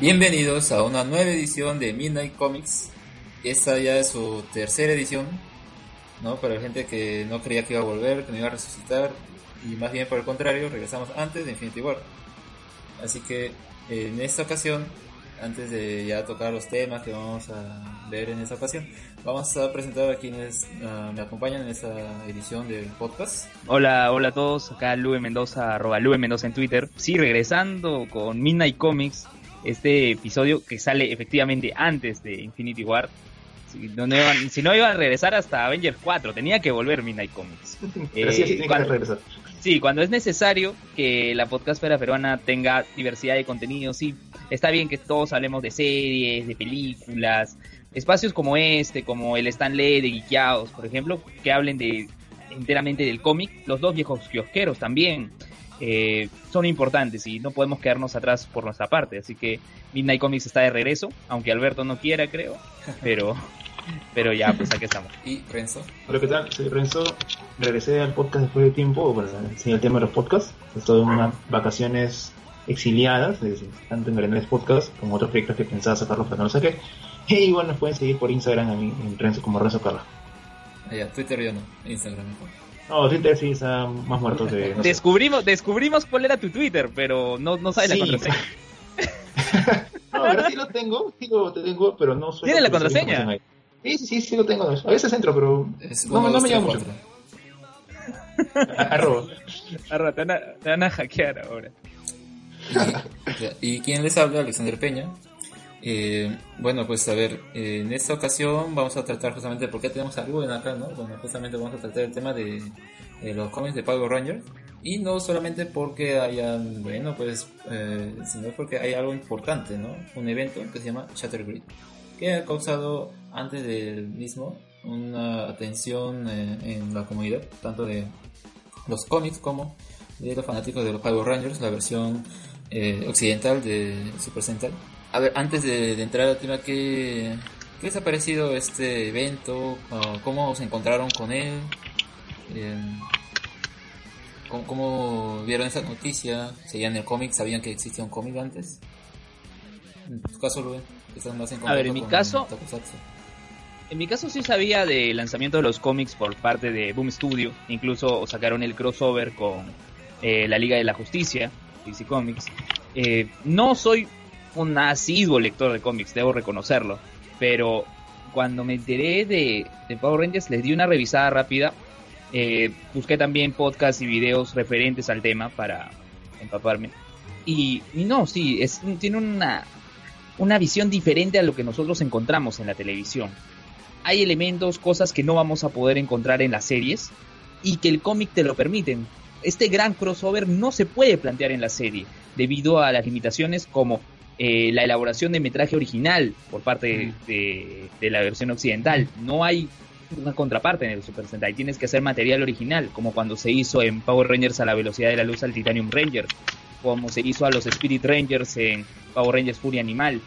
Bienvenidos a una nueva edición de Midnight Comics. Esta ya es su tercera edición, ¿no? Para la gente que no creía que iba a volver, que no iba a resucitar, y más bien por el contrario, regresamos antes de Infinity War. Así que en esta ocasión, antes de ya tocar los temas que vamos a ver en esta ocasión, vamos a presentar a quienes uh, me acompañan en esta edición del podcast. Hola, hola a todos, acá Lube Mendoza, arroba Lube Mendoza en Twitter. Sí, regresando con Midnight Comics, este episodio que sale efectivamente antes de Infinity War. Si no, no iban, si no iba a regresar hasta Avengers 4, tenía que volver Midnight Comics. Pero sí, sí, tiene cuando, que regresar. Sí, cuando es necesario que la podcastfera peruana tenga diversidad de contenido, sí, está bien que todos hablemos de series, de películas, espacios como este, como el Stanley de Guiqueados, por ejemplo, que hablen de enteramente del cómic, los dos viejos kiosqueros también, eh, son importantes y no podemos quedarnos atrás por nuestra parte. Así que Midnight Comics está de regreso, aunque Alberto no quiera, creo, pero, pero ya, pues aquí estamos. ¿Y Renzo? Hola, ¿qué tal? Soy Renzo. Regresé al podcast después de tiempo para enseñar el tema de los podcasts. Estoy en unas vacaciones exiliadas, es decir, tanto en Grandes Podcast como otros proyectos que pensaba sacarlos pero no los saqué. Y bueno, nos pueden seguir por Instagram a mí, en Renzo, como Renzo Carla. Ah, ya, Twitter yo no, Instagram mejor. No, Twitter sí está más muerto que... No sé. Descubrimos, descubrimos cuál era tu Twitter, pero no, no sabes Sí. la contraseña. No, ahora sí lo tengo, sí lo tengo, pero no suelo ¿Tiene la contraseña? Sí, sí, sí, sí lo tengo. A veces entro, pero Es no, me- no me llama mucho. 1234. Arroba. Arra, te, van a, te van a hackear ahora. Y quien les habla, Alexander Peña. Eh, bueno, pues a ver, eh, en esta ocasión vamos a tratar justamente por qué tenemos a Rubén acá, ¿no? Bueno, justamente vamos a tratar el tema de, de los cómics de Power Rangers. Y no solamente porque hayan, bueno, pues, eh, sino porque hay algo importante, ¿no? Un evento que se llama Shattergrid, que ha causado antes del mismo una atención eh, en la comunidad, tanto de los cómics como de los fanáticos de los Power Rangers, la versión eh, occidental de Super Sentai. A ver, antes de, entrar al tema, ¿qué, ¿qué les ha parecido este evento? ¿Cómo se encontraron con él? Eh, ¿cómo, cómo vieron esa noticia? ¿Seguían el cómic? ¿Sabían que existía un cómic antes? En tu caso, Rubén, más en A ver, en mi caso-. En mi caso sí sabía del lanzamiento de los cómics por parte de Boom Studio. Incluso sacaron el crossover con eh, la Liga de la Justicia, DC Comics. Eh, no soy un asiduo lector de cómics, debo reconocerlo. Pero cuando me enteré de, de Power Rangers les di una revisada rápida. Eh, busqué también podcasts y videos referentes al tema para empaparme. Y, y no, sí, es, tiene una, una visión diferente a lo que nosotros encontramos en la televisión hay elementos, cosas que no vamos a poder encontrar en las series y que el cómic te lo permiten. Este gran crossover no se puede plantear en la serie debido a las limitaciones como eh, la elaboración de metraje original por parte de, de la versión occidental. No hay una contraparte en el Super Sentai. Tienes que hacer material original, como cuando se hizo en Power Rangers a la velocidad de la luz al Titanium Ranger, como se hizo a los Spirit Rangers en Power Rangers Furia Animal.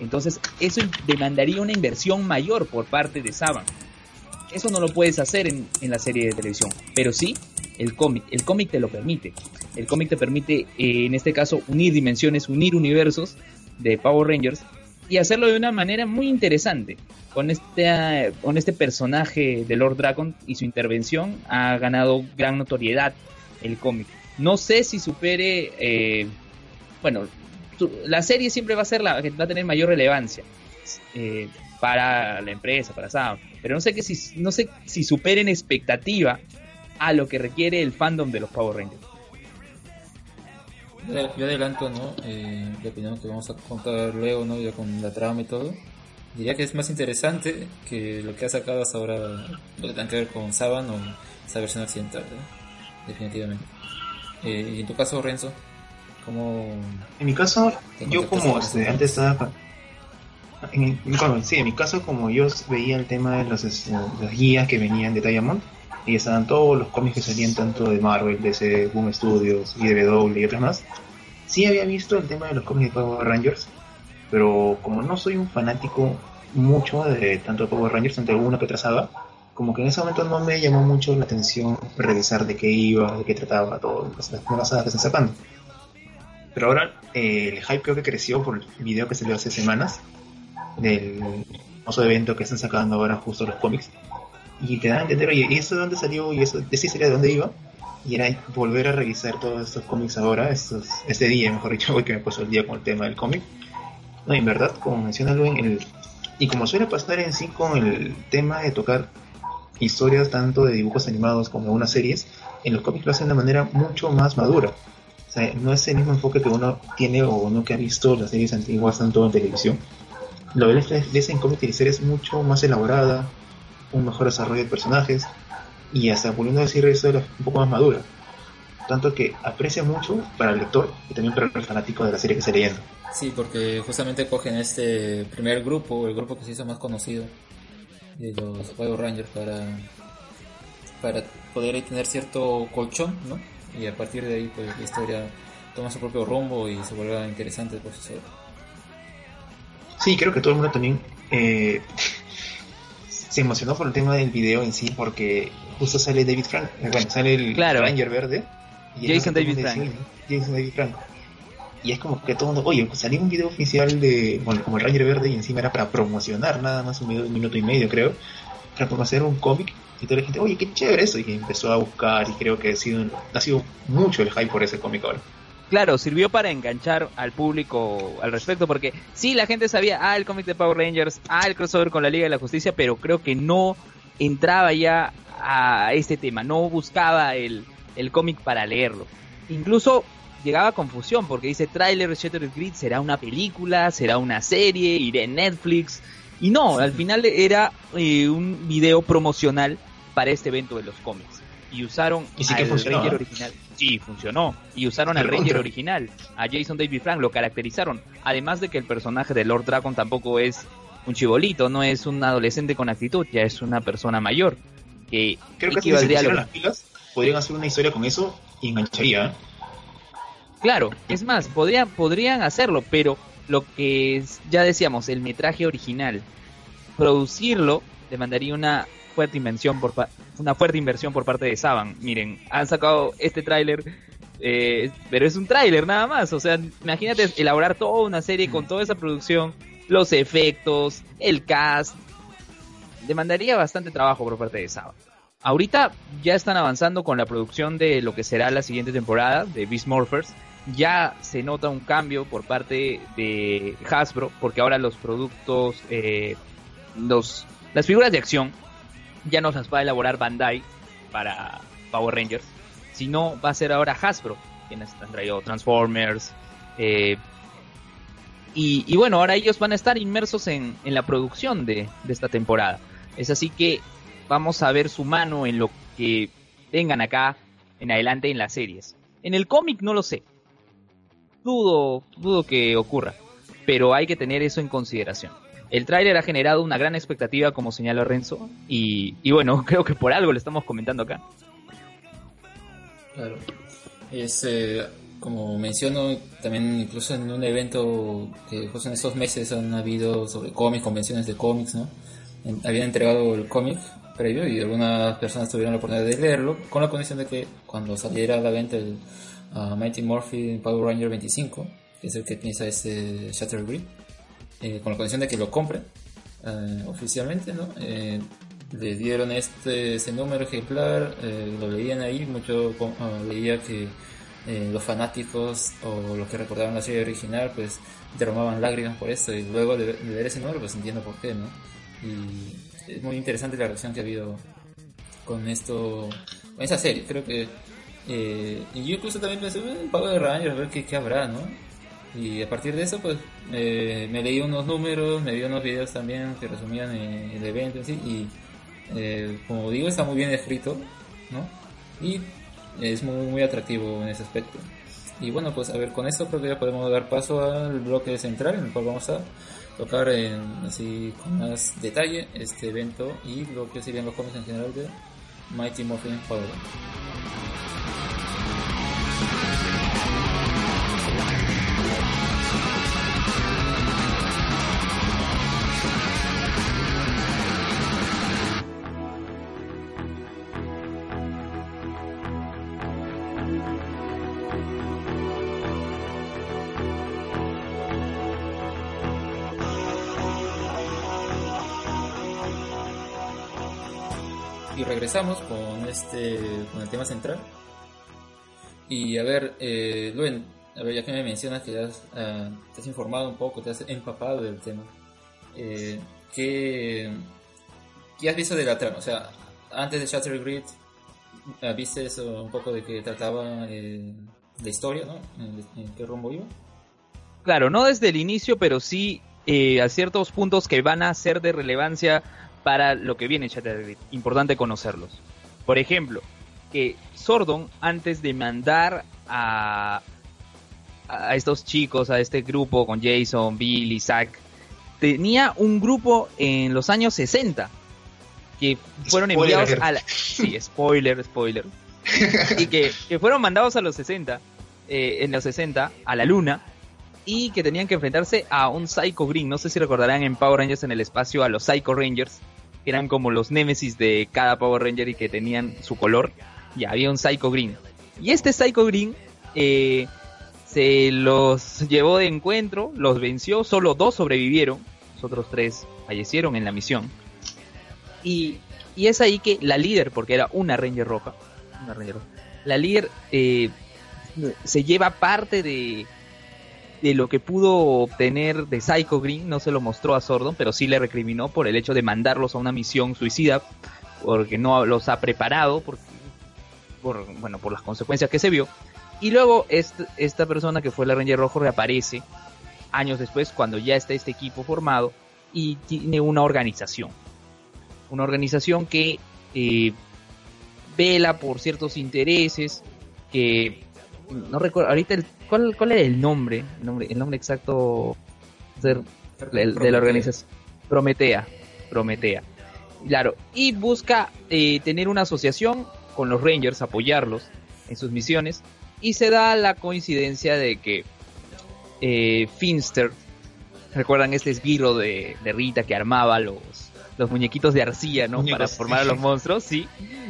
Entonces, eso demandaría una inversión mayor por parte de Saban. Eso no lo puedes hacer en, en la serie de televisión, pero sí el cómic. El cómic te lo permite. El cómic te permite, eh, en este caso, unir dimensiones, unir universos de Power Rangers y hacerlo de una manera muy interesante. Con este, con este personaje de Lord Dragon y su intervención ha ganado gran notoriedad el cómic. No sé si supere, eh, bueno, la serie siempre va a ser la que va a tener mayor relevancia eh, para la empresa, para Sam, pero no sé que si no sé si superen expectativa a lo que requiere el fandom de los Power Rangers. Yo adelanto, ¿no? Eh, la opinión que vamos a contar luego, ¿no? Ya con la trama y todo. Diría que es más interesante que lo que ha sacado hasta ahora, lo que tenga que ver con Saban o esa versión occidental, ¿no? Definitivamente. Eh, y en tu caso, Renzo, ¿cómo En mi caso, yo como este, antes estaba... En, bueno, sí, en mi caso como yo veía el tema de los, este, las guías que venían de Diamond y estaban todos los cómics que salían tanto de Marvel, DC, Boom Studios, IDW y otros más, sí había visto el tema de los cómics de Power Rangers, pero como no soy un fanático mucho de tanto de Power Rangers, tanto alguna que trazaba, como que en ese momento no me llamó mucho la atención revisar de qué iba, de qué trataba, todo, las nuevas sagas que están sacando. Pero ahora eh, el hype creo que creció por el video que salió hace semanas del famoso evento que están sacando ahora justo los cómics. Y te dan a entender, oye, ¿y eso de dónde salió? ¿Y eso de esa historia de dónde iba? Y era volver a revisar todos estos cómics ahora, estos, este día, mejor dicho, hoy que me puso el día con el tema del cómic. No, en verdad, como menciona Luis, el, y como suele pasar en sí con el tema de tocar historias tanto de dibujos animados como de unas series, en los cómics lo hacen de manera mucho más madura. O sea, no es el mismo enfoque que uno tiene o uno que ha visto las series antiguas tanto en televisión. Lo ves en cómics y series mucho más elaborada, un mejor desarrollo de personajes y hasta volviendo a decir eso era un poco más madura. Tanto que aprecia mucho para el lector y también para el fanático de la serie que está leyendo. Sí, porque justamente cogen este primer grupo, el grupo que se hizo más conocido de los Power Rangers para, para poder tener cierto colchón, ¿no? Y a partir de ahí, pues la historia toma su propio rumbo y se vuelve interesante por su Sí, creo que todo el mundo también eh, se emocionó por el tema del video en sí, porque justo sale David Frank, eh, bueno, sale el Ranger verde. Y Jason David Frank. Jason David Frank. Y es como que todo el mundo, oye, pues salió un video oficial de, bueno, como el Ranger verde y encima era para promocionar nada más un, video, un minuto y medio, creo, para promocionar un cómic. Y toda la gente, oye, qué chévere eso. Y empezó a buscar y creo que ha sido, ha sido mucho el hype por ese cómic ahora claro, sirvió para enganchar al público al respecto, porque sí, la gente sabía, ah, el cómic de Power Rangers, ah, el crossover con la Liga de la Justicia, pero creo que no entraba ya a este tema, no buscaba el, el cómic para leerlo. Incluso llegaba a confusión, porque dice trailer Shattered Grid, será una película, será una serie, iré en Netflix. Y no, al final era eh, un video promocional para este evento de los cómics. Y usaron ¿Y sí al Ranger original. Sí, funcionó. Y usaron al Ranger original, a Jason David Frank, lo caracterizaron. Además de que el personaje de Lord Dragon tampoco es un chibolito, no es un adolescente con actitud, ya es una persona mayor. Que Creo que si se las pilas, podrían hacer una historia con eso y engancharía. Claro, es más, podrían, podrían hacerlo, pero lo que ya decíamos, el metraje original, producirlo demandaría una fuerte inversión por una fuerte inversión por parte de Saban. Miren, han sacado este tráiler, eh, pero es un tráiler nada más. O sea, imagínate elaborar toda una serie con toda esa producción, los efectos, el cast. Demandaría bastante trabajo por parte de Saban. Ahorita ya están avanzando con la producción de lo que será la siguiente temporada de Beast Morphers. Ya se nota un cambio por parte de Hasbro, porque ahora los productos, eh, los, las figuras de acción ya no las va a elaborar Bandai para Power Rangers, sino va a ser ahora Hasbro, quienes han traído Transformers. Eh, y, bueno, ahora ellos van a estar inmersos en, la producción de, esta temporada. Es así que vamos a ver su mano en lo que tengan acá en adelante en las series. En el cómic no lo sé. Dudo, dudo que ocurra. Pero hay que tener eso en consideración. El tráiler ha generado una gran expectativa, como señaló Renzo, y, bueno, creo que por algo le estamos comentando acá. Claro. Es, eh, como menciono, también incluso en un evento que justo en estos meses han habido sobre cómics, convenciones de cómics, ¿no? habían entregado el cómic previo y algunas personas tuvieron la oportunidad de leerlo con la condición de que cuando saliera a la venta el uh, Mighty Morphin Power Ranger 25, que es el que piensa este Shattered Grid, eh, con la condición de que lo compren eh, oficialmente, ¿no? Eh, le dieron este ese número ejemplar, lo leían ahí, mucho ah, leía que los fanáticos o los que recordaban la serie original pues derramaban lágrimas por esto y luego de, ver ese número pues entiendo por qué, ¿no? Y es muy interesante la reacción que ha habido con esto, con esa serie, creo que y yo incluso también pensé, un pago de Rangers, a ver qué, qué habrá, ¿no? Y a partir de eso, pues eh, me leí unos números, me vi unos videos también que resumían eh, el evento en sí. Y eh, como digo, está muy bien escrito, ¿no? Y es muy, muy atractivo en ese aspecto. Y bueno, pues a ver, con esto creo que ya podemos dar paso al bloque central en el cual vamos a tocar en, así con más detalle este evento y lo que serían los cómics en general de Mighty Morphin Power. Regresamos con este con el tema central. Y a ver, eh, Luen, a ver, ya que me mencionas que ah, te has informado un poco, te has empapado del tema, eh, ¿qué, ¿qué has visto de la trama? O sea, antes de Shattered Grid, ah, ¿viste eso un poco de que trataba eh, la historia, ¿no? ¿En, qué rumbo iba? Claro, no desde el inicio, pero sí eh, a ciertos puntos que van a ser de relevancia para lo que viene en Shattered Grid. Importante conocerlos. Por ejemplo, que Sordon, antes de mandar a, a estos chicos, a este grupo con Jason, Bill Zack, tenía un grupo en los años 60 que fueron enviados a la... Sí, spoiler, spoiler. y que, fueron mandados a los 60, eh, en los 60, a la luna, y que tenían que enfrentarse a un Psycho Green. No sé si recordarán en Power Rangers en el espacio a los Psycho Rangers, que eran como los némesis de cada Power Ranger y que tenían su color. Y había un Psycho Green. Y este Psycho Green eh, se los llevó de encuentro, los venció, solo dos sobrevivieron, los otros tres fallecieron en la misión. Y, y es ahí que la líder, porque era una Ranger roja, una Ranger la líder eh, se lleva parte de, de lo que pudo obtener de Psycho Green, no se lo mostró a Sordon, pero sí le recriminó por el hecho de mandarlos a una misión suicida, porque no los ha preparado, por, bueno, por las consecuencias que se vio. Y luego esta persona que fue la Ranger Rojo reaparece años después, cuando ya está este equipo formado y tiene una organización. Una organización que eh, vela por ciertos intereses, que no recuerdo, ahorita el, ¿cuál, ¿cuál era el nombre? El nombre, el nombre exacto de, la organización. Prometea, Prometea. Claro, y busca eh, tener una asociación con los Rangers, apoyarlos en sus misiones, y se da la coincidencia de que eh, Finster, ¿recuerdan este esbirro de, de Rita que armaba los, los muñequitos de arcilla, ¿no? Para formar a los monstruos, sí.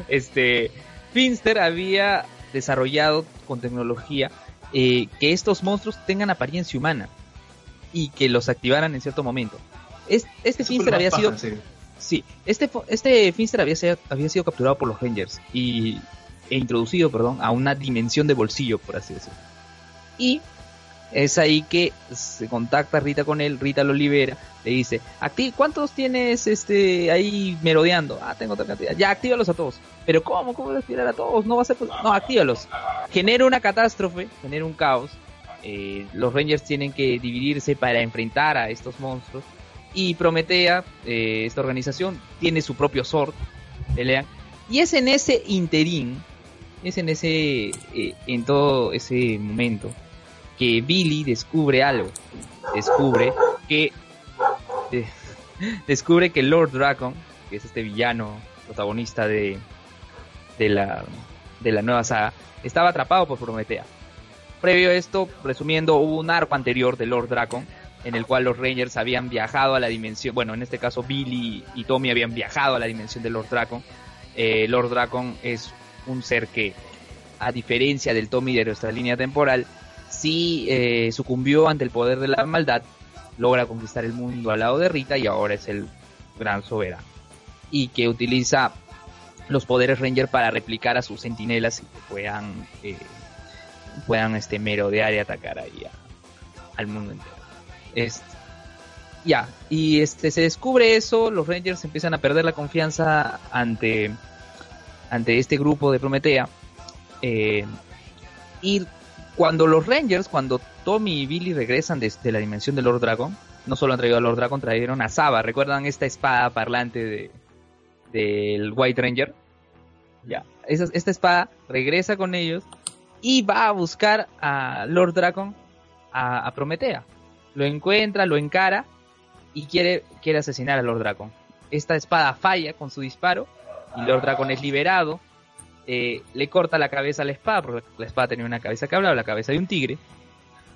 Este, Finster había desarrollado con tecnología eh, que estos monstruos tengan apariencia humana y que los activaran en cierto momento. este Finster había sido... Sí. este, este Finster había, había sido capturado por los Rangers y, e introducido, perdón, a una dimensión de bolsillo, por así decirlo. Y es ahí que se contacta Rita con él, Rita lo libera, le dice, ti ¿cuántos tienes este ahí merodeando? Ah, tengo otra cantidad. Ya, actívalos a todos. Pero ¿cómo? ¿Cómo tirar a todos? No va a ser No, actívalos. Genera una catástrofe, genera un caos. Eh, los Rangers tienen que dividirse para enfrentar a estos monstruos. Y Prometea, eh, esta organización, tiene su propio Sword, pelean. Y es en ese interín, es en ese, eh, en todo ese momento, que Billy descubre algo. Descubre que descubre que Lord Dragon, que es este villano protagonista de, de, la, de la nueva saga, estaba atrapado por Prometea. Previo a esto, resumiendo, hubo un arco anterior de Lord Dragon en el cual los Rangers habían viajado a la dimensión, bueno, en este caso Billy y Tommy habían viajado a la dimensión de Lord Dragon. Eh, Lord Dragon es un ser que, a diferencia del Tommy de nuestra línea temporal, sí eh, sucumbió ante el poder de la maldad, logra conquistar el mundo al lado de Rita y ahora es el gran soberano. Y que utiliza los poderes Ranger para replicar a sus sentinelas y que puedan, eh, puedan este, merodear y atacar ahí al mundo entero. ya, y este, se descubre eso, los Rangers empiezan a perder la confianza ante, ante este grupo de Prometea. Eh, y cuando los Rangers, cuando Tommy y Billy regresan desde la dimensión de Lord Dragon, no solo han traído a Lord Dragon, trajeron a Saba. ¿Recuerdan esta espada parlante de del White Ranger? Ya, esta espada regresa con ellos y va a buscar a Lord Dragon a, Prometea. Lo encuentra, lo encara y quiere, quiere asesinar a Lord Dragon. Esta espada falla con su disparo y Lord Dragon es liberado eh, le corta la cabeza a la espada, porque la espada tenía una cabeza que hablaba, la cabeza de un tigre.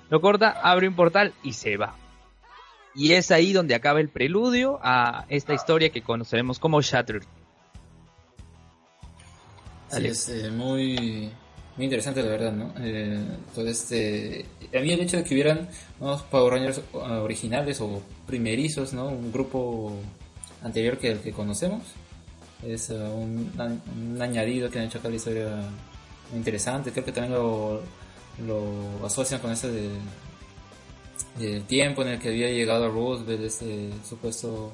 Lo corta, abre un portal y se va. Y es ahí donde acaba el preludio a esta historia que conoceremos como Shattered. Es eh, muy, muy interesante la verdad, ¿no? Eh, todo este... A mí el hecho de que hubieran unos Power Rangers ah, originales o primerizos, ¿no? Un grupo anterior que el que conocemos es uh, un, un, añadido que han hecho acá a la historia interesante. Creo que también lo, lo asocian con eso de, del tiempo en el que había llegado a Roosevelt, este supuesto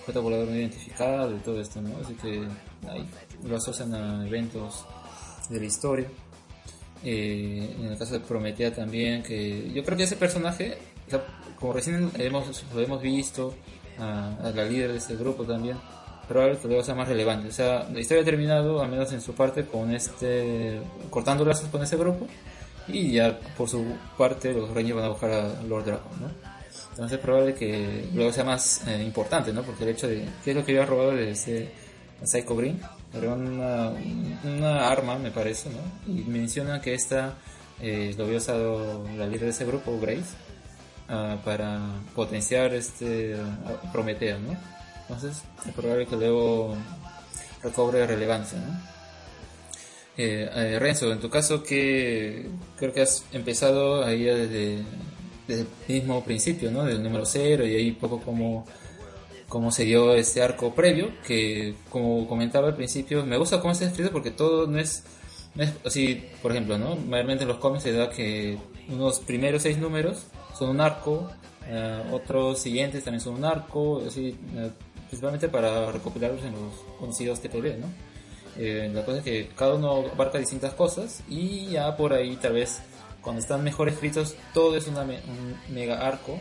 objeto volador no identificado y todo esto, ¿no? Así que ahí lo asocian a eventos de la historia. Eh, en el caso de Prometea también, que yo creo que ese personaje, como recién hemos, lo hemos visto, a, la líder de este grupo también, probablemente luego sea más relevante. O sea, la historia terminado, al menos en su parte, con este, cortando lazos con ese grupo, y ya por su parte los Rangers van a buscar a Lord Dragon, ¿no? Entonces es probable que luego sea más eh, importante, ¿no? Porque el hecho de, ¿qué es lo que había robado de ese Psycho Green? Era una, una arma, me parece, ¿no? Y menciona que esta eh, lo había usado la líder de ese grupo, Grace, uh, para potenciar este Prometeo, ¿no? Entonces es probable que luego recobre relevancia, ¿no? Eh, eh, Renzo, en tu caso, que creo que has empezado ahí desde, desde, el mismo principio, ¿no? Del número cero y ahí poco como cómo se dio este arco previo, que como comentaba al principio, me gusta cómo está escrito porque todo no es, así, por ejemplo, ¿no? Mayormente en los cómics se da que unos primeros seis números son un arco, eh, otros siguientes también son un arco, así, eh, principalmente para recopilarlos en los conocidos TPB, ¿no? Eh, la cosa es que cada uno abarca distintas cosas y ya por ahí tal vez cuando están mejor escritos todo es una un mega arco,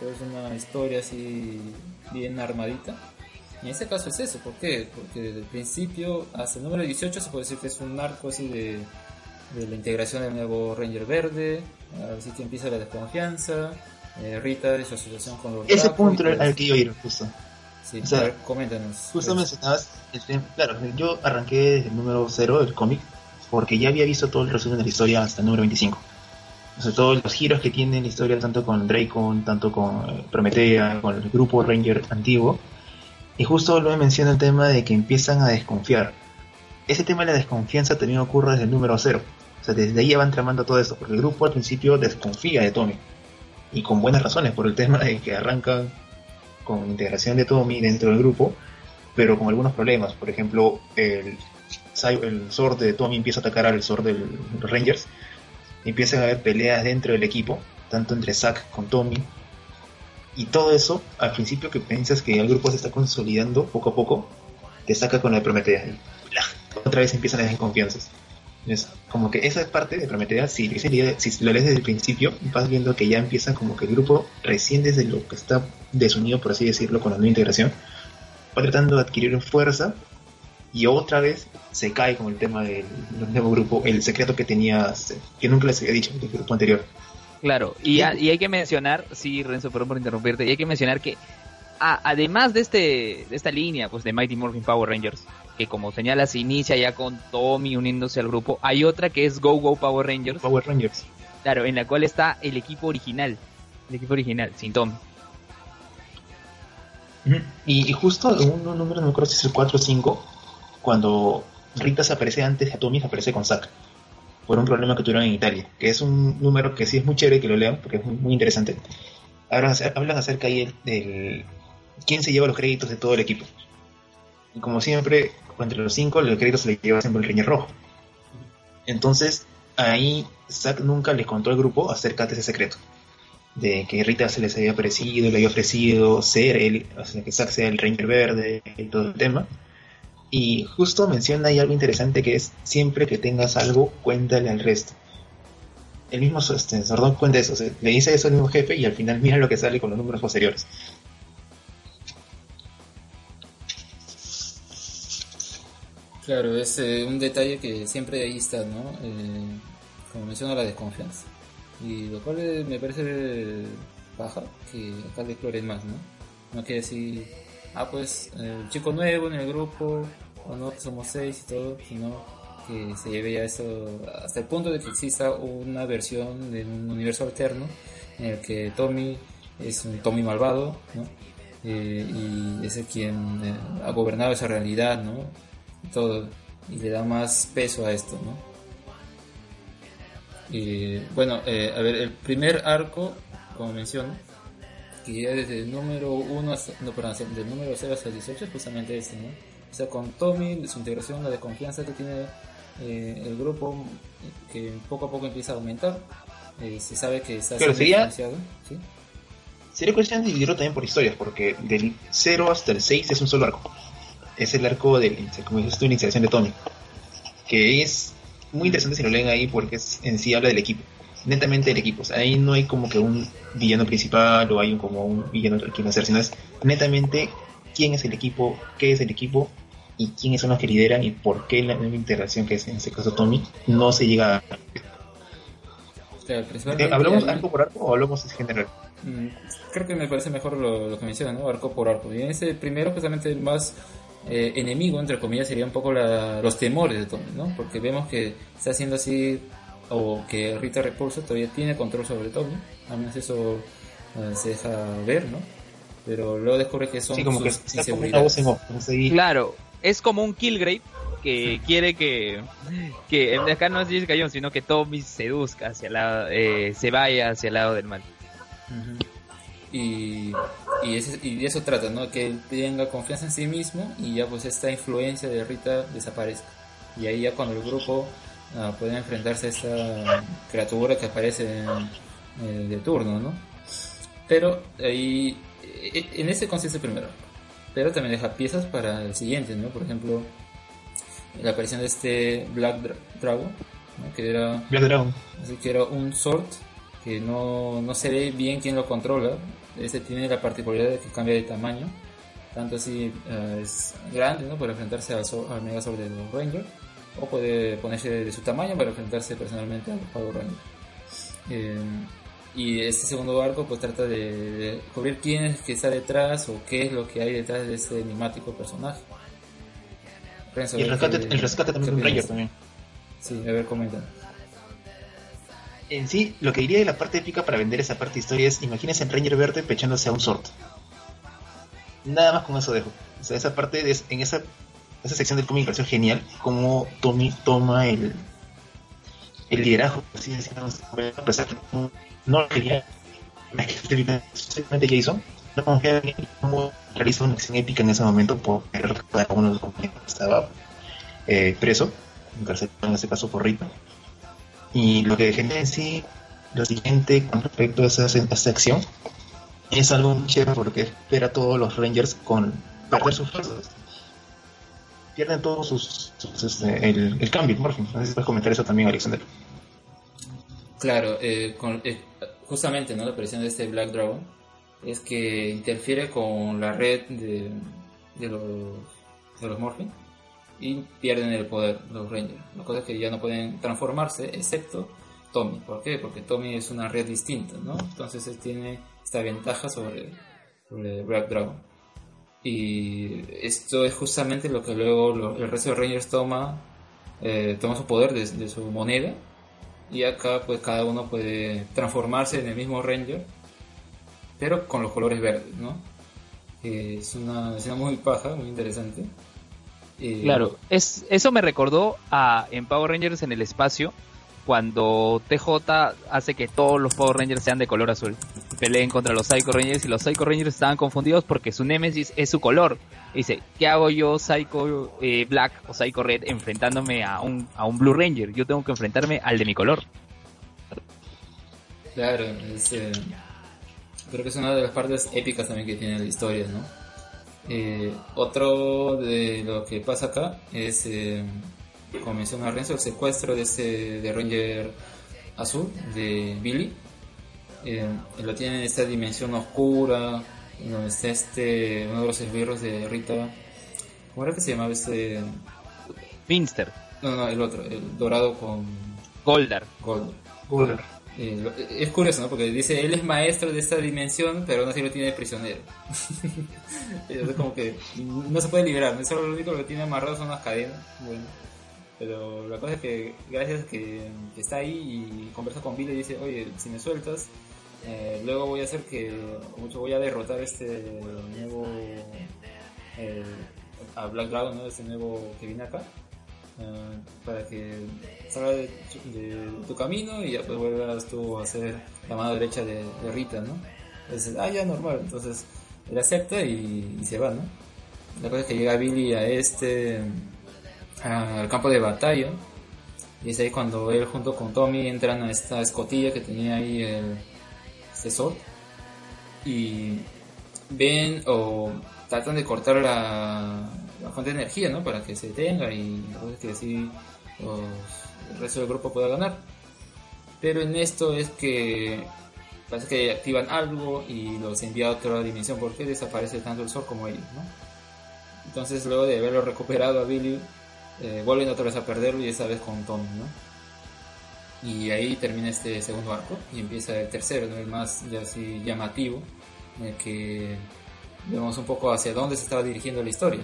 todo es una historia así bien armadita. Y en este caso es eso, ¿por qué? Porque desde el principio hasta el número 18 se puede decir que es un arco así de, de la integración del nuevo Ranger Verde, así que empieza la desconfianza, eh, Rita de su asociación con los Ese punto al que yo ir, justo. Sí, o sea, coméntanos. Justo mencionabas, claro, yo arranqué desde el número 0 del cómic, porque ya había visto todo el resumen de la historia hasta el número 25. O sea, todos los giros que tiene la historia, tanto con Dracon, tanto con eh, Prometea, con el grupo Ranger antiguo. Y justo lo menciona el tema de que empiezan a desconfiar. Ese tema de la desconfianza también ocurre desde el número 0. O sea, desde ahí van tramando todo esto, porque el grupo al principio desconfía de Tommy. Y con buenas razones, por el tema de que arrancan con integración de Tommy dentro del grupo, pero con algunos problemas. Por ejemplo, el, el Sword de Tommy empieza a atacar al Sword de los Rangers empiezan a haber peleas dentro del equipo, tanto entre Zack con Tommy. Y todo eso, al principio que piensas que el grupo se está consolidando poco a poco, te saca con la Prometea. Y otra vez empiezan las desconfianzas. Es como que esa es parte de Prometea, si, si lo lees desde el principio, vas viendo que ya empieza como que el grupo recién desde lo que está desunido, por así decirlo, con la nueva integración, va tratando de adquirir fuerza y otra vez se cae con el tema del, nuevo grupo, el secreto que tenía, que nunca les había dicho el grupo anterior. Claro, y, y hay que mencionar, sí, Renzo, perdón por interrumpirte, y hay que mencionar que además de este de esta línea pues de Mighty Morphin Power Rangers, que como señala se inicia ya con Tommy uniéndose al grupo, hay otra que es Go Go Power Rangers. Power Rangers. Claro, en la cual está el equipo original, el equipo original, sin Tommy. Y, justo un número, no me acuerdo si es el 4 o 5, cuando Rita se aparece antes de Tommy, se aparece con Zack. Por un problema que tuvieron en Italia. Que es un número que sí es muy chévere que lo lean, porque es muy, interesante. Ahora hablan acerca ahí del, quién se lleva los créditos de todo el equipo. Y como siempre, entre los cinco, los créditos se le lleva siempre el Riñer Rojo. Entonces, ahí Zack nunca le contó al grupo acerca de ese secreto. De que Rita se les había aparecido, le había ofrecido ser él, o sea, que Zack sea el Ranger Verde y todo el tema. Y justo menciona ahí algo interesante que es siempre que tengas algo, cuéntale al resto. El mismo este, Sordón cuenta eso, le dice eso al mismo jefe y al final mira lo que sale con los números posteriores. Claro, es eh, un detalle que siempre ahí está, ¿no? Eh, como menciona la desconfianza. Y lo cual eh, me parece baja, que acá le exploren más, ¿no? No quiere decir ah, pues, el chico nuevo en el grupo, o no, que somos seis y todo, sino que se lleve ya eso hasta el punto de que exista una versión de un universo alterno en el que Tommy es un Tommy malvado, ¿no? Y es el quien ha gobernado esa realidad, ¿no? Todo, y le da más peso a esto, ¿no? Y bueno, eh, a ver, el primer arco, como menciono, que ya desde el número 1 hasta, no, perdón, del número 0 hasta el 18 es justamente este, ¿no? O sea, con Tommy, su integración, la de confianza que tiene eh, el grupo, que poco a poco empieza a aumentar, eh, se sabe que está Pero sería- ¿sí? Sería cuestión de dividirlo también por historias, porque del 0 hasta el 6 es un solo arco. Es el arco de, como dices tú, iniciación de Tony. Que es muy interesante si lo leen ahí, porque es, en sí habla del equipo. Netamente del equipo. O sea, ahí no hay como que un villano principal o hay un, como un villano al quien hacer, sino es netamente quién es el equipo, qué es el equipo y quiénes son los que lideran y por qué la nueva integración que es en este caso Tommy no se llega a... Claro, principalmente ¿Hablamos hay- arco por arco o hablamos en general? Mm, Creo que me parece mejor lo, lo que menciona, ¿no? Arco por arco. Y en ese primero, justamente el más eh, enemigo, entre comillas, sería un poco la- los temores de Tommy, ¿no? Porque vemos que está haciendo así, o que Rita Repulsa todavía tiene control sobre Tommy. Al menos eso eh, se deja ver, ¿no? Pero luego descubre que son Sí, como que como voz Claro, es como un Killgrave que quiere que, que en acá no es Jessica Jones, sino que Tommy seduzca hacia el lado, eh, se vaya hacia el lado del mal. Y, y, ese- y de eso trata, ¿no? Que él tenga confianza en sí mismo y ya pues esta influencia de Rita desaparezca. Y ahí ya cuando el grupo ah, pueda enfrentarse a esta criatura que aparece en, de turno, ¿no? Pero ahí, eh, en ese consiste primero. Pero también deja piezas para el siguiente, ¿no? Por ejemplo, la aparición de este Black Dra- Dragon, ¿no? Que era Black Dragon. Así que era un sort que no, no se ve bien quién lo controla. Este tiene la particularidad de que cambia de tamaño. Tanto así eh, es grande ¿no? para enfrentarse al, Sword- al Mega Sword de los Rangers. O puede ponerse de su tamaño para enfrentarse personalmente al Power Ranger. Eh, y este segundo arco pues trata de, de descubrir quién es que está detrás o qué es lo que hay detrás de este enigmático personaje. Renzo, Y el rescate, el rescate también de un Ranger también. Sí, a ver, comenta. En sí, lo que diría de la parte épica para vender esa parte de historia es, imagínense el Ranger verde pechándose a un Sword. Nada más con eso dejo. O sea, esa parte, de, en esa, esa sección del cómic me pareció genial, como Tommy toma el, el liderazgo, así decirlo, a pesar que no, lo quería, simplemente Jason, no confía en él, como realiza una acción épica en ese momento por querer a uno de los compañeros que estaba eh, preso, en este caso por Rita. Y lo que en sí, lo siguiente con respecto a esa, acción, es algo muy chévere porque espera a todos los Rangers con perder sus fuerzas. Pierden todos sus, este, el, el cambio, Morphin. No sé comentar eso también, Alexander. Claro, eh, con- eh, justamente ¿no? la aparición de este Black Dragon es que interfiere con la red de, de los, de los Morphin y pierden el poder los Rangers. La cosa es que ya no pueden transformarse, excepto Tommy. ¿Por qué? Porque Tommy es una red distinta, ¿no? Entonces él tiene esta ventaja sobre, sobre Black Dragon. Y esto es justamente lo que luego el resto de Rangers toma, eh, toma su poder de, de su moneda y acá pues cada uno puede transformarse en el mismo Ranger, pero con los colores verdes, ¿no? Eh, es una escena muy paja, muy interesante. Eh, Claro, es, eso me recordó a en Power Rangers en el espacio, cuando TJ hace que todos los Power Rangers sean de color azul. Peleen contra los Psycho Rangers y los Psycho Rangers estaban confundidos porque su Nemesis es su color. Dice, ¿qué hago yo, Psycho eh, Black o Psycho Red, enfrentándome a un, a un Blue Ranger? Yo tengo que enfrentarme al de mi color. Claro, es, eh, creo que es una de las partes épicas también que tiene la historia, ¿no? Eh, otro de lo que pasa acá es, eh, como menciona Renzo, el secuestro de ese de Ranger Azul, de Billy. Eh, lo tiene en esta dimensión oscura, donde está este, uno de los esbirros de Rita. ¿Cómo era que se llamaba este? Finster, No, no, el otro, el dorado con Goldar. gold. Google. Eh, lo- es curioso, ¿no? Porque dice, él es maestro de esta dimensión, pero aún así lo tiene prisionero. es como que no se puede liberar. Solo lo único que tiene amarrado son las cadenas. Pero la cosa es que gracias a que, que está ahí y conversa con Billy y dice, oye, si me sueltas, eh, luego voy a hacer que, mucho voy a derrotar este nuevo, eh, a Black Dragon, ¿no? Este nuevo que viene acá. Eh, para que salga de, tu camino y ya pues vuelvas tú a ser la mano derecha de, Rita, ¿no? Entonces, ah, ya normal. Entonces, él acepta y, se va, ¿no? La cosa es que llega Billy a este, al campo de batalla. Y es ahí cuando él junto con Tommy entran a esta escotilla que tenía ahí el asesor. Y ven o tratan de cortar la, fuente de energía, ¿no? Para que se detenga y que así el resto del grupo pueda ganar. Pero en esto es que parece que activan algo y los envía a otra dimensión porque desaparece tanto el sol como ellos. Entonces luego de haberlo recuperado a Billy, eh, vuelven otra vez a perderlo y esta vez con Tommy, ¿no? Y ahí termina este segundo arco y empieza el tercero, el más ya así llamativo, en el que vemos un poco hacia dónde se estaba dirigiendo la historia,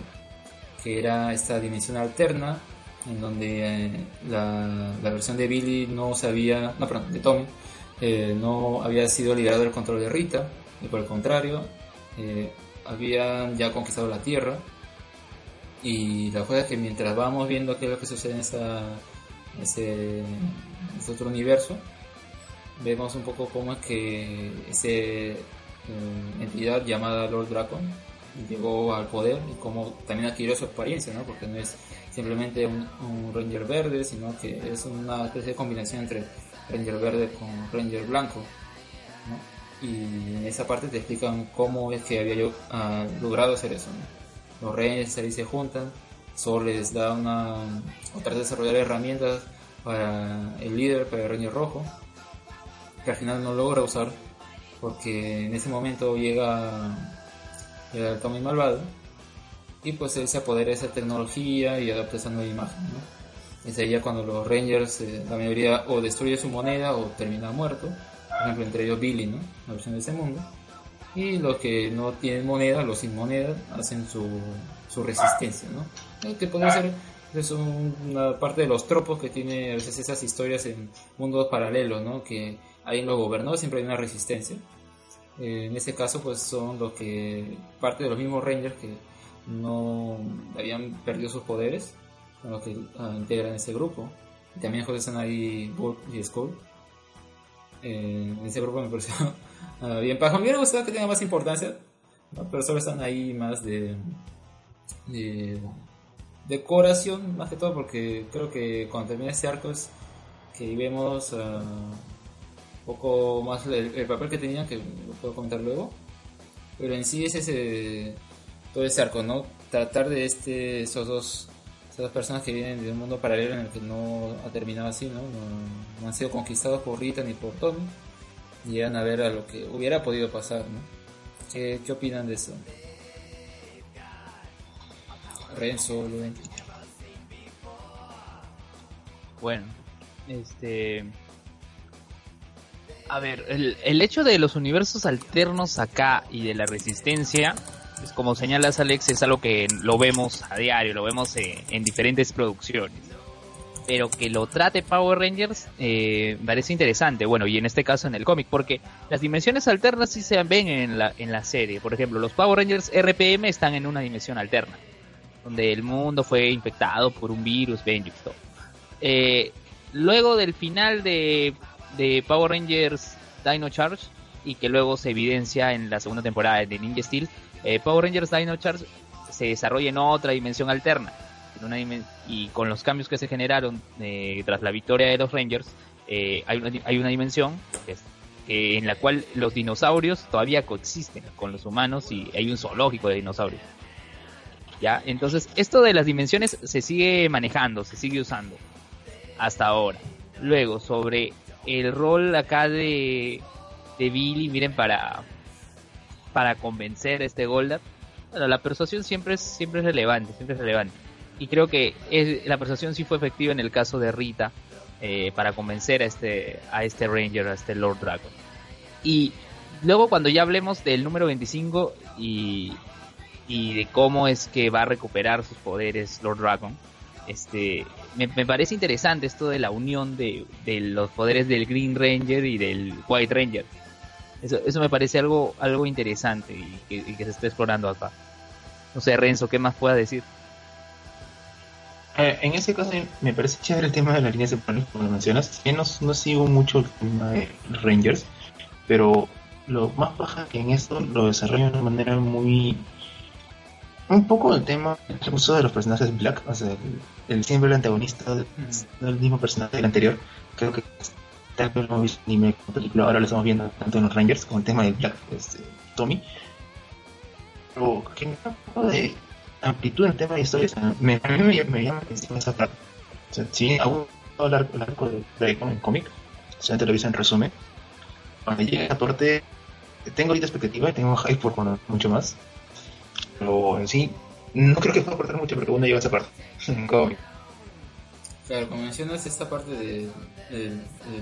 que era esta dimensión alterna en donde eh, la, versión de Billy no sabía, no, perdón, de Tommy, eh, no había sido liberado del control de Rita, y por el contrario, eh, habían ya conquistado la Tierra. Y la cosa es que mientras vamos viendo qué es lo que sucede en esa, ese, ese otro universo, vemos un poco cómo es que esa entidad llamada Lord Dracon llegó al poder y cómo también adquirió su apariencia, ¿no? Porque no es simplemente un, Ranger verde, sino que es una especie de combinación entre Ranger verde con Ranger blanco. Y en esa parte te explican cómo es que había yo ah, logrado hacer eso. Los Rangers se juntan, Sol les da una. o trata de desarrollar herramientas para el líder, para el Ranger rojo, que al final no logra usar, porque en ese momento llega, el Tommy malvado y pues él se apodera de esa tecnología y adapta esa nueva imagen. ¿no? Es ahí cuando los Rangers, eh, la mayoría o destruye su moneda o termina muerto, por ejemplo entre ellos Billy, ¿no? la versión de ese mundo. Y los que no tienen moneda, los sin moneda, hacen su, su resistencia, ¿no? Eh, que puede ser es una parte de los tropos que tiene a veces esas historias en mundos paralelos, ¿no? Que hay en los gobernados siempre hay una resistencia. Eh, en este caso, pues son los que, parte de los mismos Rangers que no habían perdido sus poderes, con los que uh, integran ese grupo. Y también están ahí Burke y Skull. Eh, en ese grupo me pareció uh, bien para A mí me gustaba que tenga más importancia, pero solo están ahí más de, de decoración, más que todo, porque creo que cuando termina este arco es que vemos un poco más el, el, papel que tenían, que lo puedo comentar luego. Pero en sí es ese todo ese arco, ¿no? Tratar de este, esos dos, esas dos personas que vienen de un mundo paralelo en el que no ha terminado así, ¿no? No, han sido conquistados por Rita ni por Tommy. Llegan a ver a lo que hubiera podido pasar, ¿no? ¿Qué, qué opinan de eso? Renzo, Bueno, este... A ver, el, el hecho de los universos alternos acá y de la resistencia pues, como señalas Alex, es algo que lo vemos a diario, lo vemos eh, en diferentes producciones. Pero que lo trate Power Rangers eh, parece interesante, bueno, y en este caso en el cómic, porque las dimensiones alternas sí se ven en la, en la serie. Por ejemplo, los Power Rangers RPM están en una dimensión alterna, donde el mundo fue infectado por un virus, Vengeance. Eh, luego del final de, de Power Rangers Dino Charge, y que luego se evidencia en la segunda temporada de Ninja Steel, eh, Power Rangers Dino Charge se desarrolla en otra dimensión alterna. y con los cambios que se generaron eh, tras la victoria de los Rangers, eh, hay, una, dimensión en la cual los dinosaurios todavía coexisten con los humanos y hay un zoológico de dinosaurios. ¿Ya? Entonces, esto de las dimensiones se sigue manejando, se sigue usando hasta ahora. Luego, sobre el rol acá de, de Billy, miren, para, para convencer a este Goldar. Bueno, la persuasión siempre es, siempre es relevante, siempre es relevante. Y creo que la persuasión sí fue efectiva en el caso de Rita eh, para convencer a este, a este Ranger, a este Lord Dragon. Y luego cuando ya hablemos del número 25 y, y de cómo es que va a recuperar sus poderes Lord Dragon, este, me, me, parece interesante esto de la unión de, de, los poderes del Green Ranger y del White Ranger. Eso, eso me parece algo, algo interesante y que, se está explorando acá. No sé, Renzo, ¿qué más pueda decir? Eh, en ese caso me parece chévere el tema de las líneas de como lo mencionas. no, no sigo mucho el tema de Rangers, pero lo más baja que en esto lo desarrollan de una manera muy un poco el tema el uso de los personajes Black, o sea, el, siempre el antagonista del, mismo personaje del anterior, creo que tal vez lo hemos visto en anime película, ahora lo estamos viendo tanto en los Rangers como el tema de Black, este, Tommy. Pero que un poco de amplitud en el tema de historias, me, a mí me, me llama la atención esa parte. O sea, si aún el arco, el arco de Dragon en cómic, solamente lo hice en resumen, cuando llegue a esa parte, tengo ahorita expectativa y tengo hype por conocer mucho más pero en sí no creo que pueda aportar mucho porque uno lleva esa parte Claro, como mencionas esta parte de,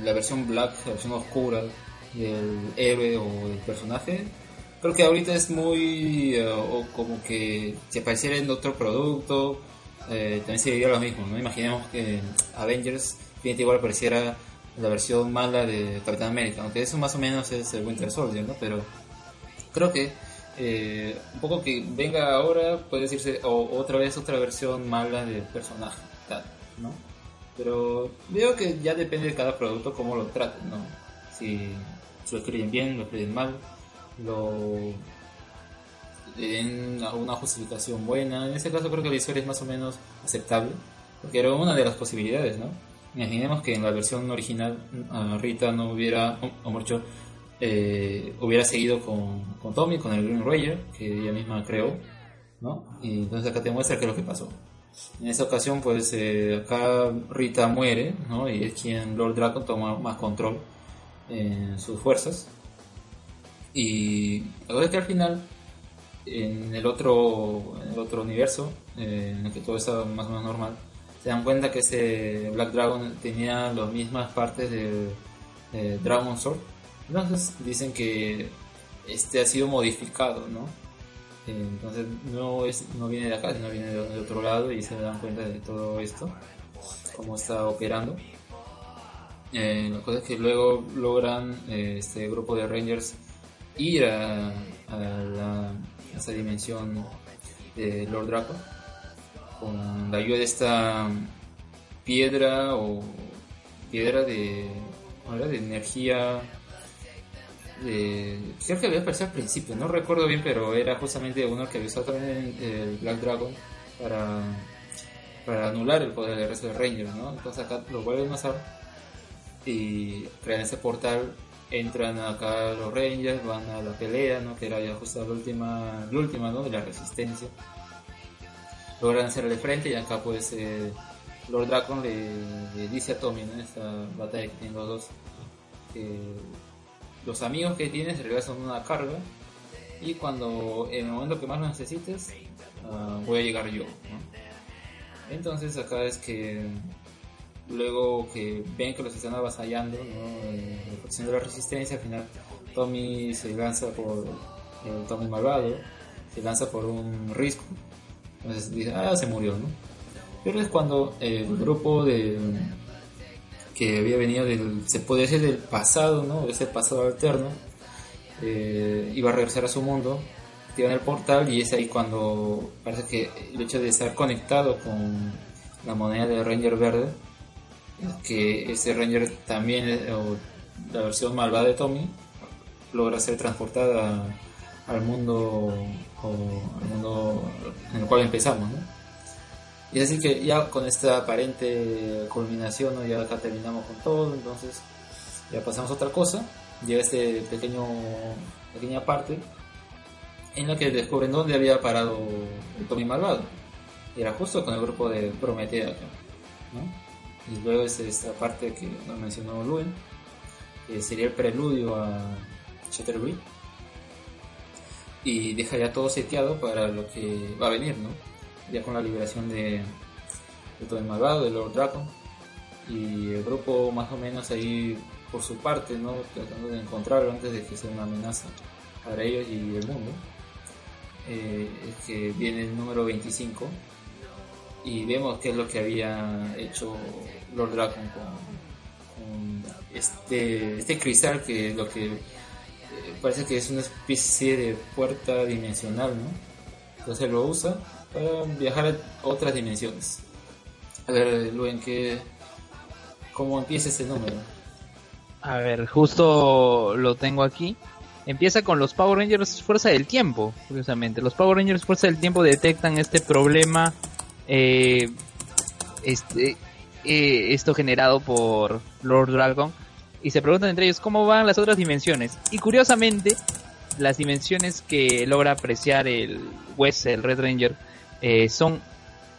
la versión black, la versión oscura del héroe o del personaje, creo que ahorita es muy eh, o como que si apareciera en otro producto, eh, también sería lo mismo, ¿no? Imaginemos que Avengers igual apareciera la versión mala de Capitán América, aunque eso más o menos es el Winter Soldier, ¿no? Pero creo que eh, un poco que venga ahora, puede decirse, o otra vez otra versión mala del personaje, ¿no? Pero veo que ya depende de cada producto cómo lo traten, ¿no? Si, lo escriben bien, lo escriben mal, lo den una justificación buena. En este caso creo que la historia es más o menos aceptable, porque era una de las posibilidades, ¿no? Imaginemos que en la versión original Rita no hubiera, o, mucho eh, hubiera seguido con, con, Tommy, con el Green Ranger, que ella misma creó, ¿no? Y entonces acá te muestra qué es lo que pasó. En esa ocasión, pues eh, acá Rita muere, ¿no? Y es quien Lord Dragon toma más control en sus fuerzas. Y la es que al final, en el otro, en el otro universo, eh, en el que todo está más o menos normal, se dan cuenta que ese Black Dragon tenía las mismas partes de, de Dragon Sword entonces dicen que este ha sido modificado, ¿no? Entonces no es no viene de acá, sino viene de, otro lado y se dan cuenta de todo esto, cómo está operando. Eh, la cosa es que luego logran eh, este grupo de Rangers ir a, a, esa dimensión de Lord Draco con la ayuda de esta piedra o piedra de, de energía creo que había aparecido al principio, no recuerdo bien, pero era justamente uno que había usado también el Black Dragon para, para anular el poder del resto de Rangers, ¿no? Entonces acá lo vuelven a usar y crean ese portal, entran acá los Rangers, van a la pelea, ¿no? Que era ya justo la última, la última, ¿no? De la resistencia. Logran hacerle frente y acá pues eh, Lord Dragon le, dice a Tommy, ¿no? Esta batalla que tienen los dos, que los amigos que tienes en realidad son una carga y cuando en el momento que más lo necesites ah, voy a llegar yo entonces acá es que luego que ven que los están avasallando ¿no? de la resistencia al final Tommy se lanza por el Tommy malvado se lanza por un risco. Entonces dice ah se murió no pero es cuando el grupo de que había venido del, se puede decir del pasado, ¿no? Ese pasado alterno, eh, iba a regresar a su mundo, en el portal y es ahí cuando parece que el hecho de estar conectado con la moneda de Ranger Verde, que ese Ranger también, o la versión malvada de Tommy, logra ser transportada al mundo, al mundo en el cual empezamos, ¿no? Y así que ya con esta aparente culminación, ya acá terminamos con todo, entonces ya pasamos a otra cosa. Llega este pequeño, pequeña parte en la que descubren dónde había parado el Tommy Malvado. Y era justo con el grupo de Prometea ¿no? Y luego es esta parte que nos mencionó Luen, que sería el preludio a Shatterbury. Y deja ya todo seteado para lo que va a venir, ¿no? Ya con la liberación de, todo el malvado, de Lord Dragon, y el grupo más o menos ahí por su parte, ¿no? tratando de encontrarlo antes de que sea una amenaza para ellos y el mundo. Eh, es que viene el número 25 y vemos qué es lo que había hecho Lord Dragon con, este, este cristal que lo que eh, parece que es una especie de puerta dimensional, ¿no? Entonces lo usa para viajar a otras dimensiones. A ver, Luen, ¿qué, ¿cómo empieza ese número? A ver, justo lo tengo aquí. empieza con los Power Rangers Fuerza del Tiempo, curiosamente. Los Power Rangers Fuerza del Tiempo detectan este problema, eh, este, eh, esto generado por Lord Dragon, y se preguntan entre ellos cómo van las otras dimensiones. Y curiosamente, las dimensiones que logra apreciar el West, el Red Ranger, eh, son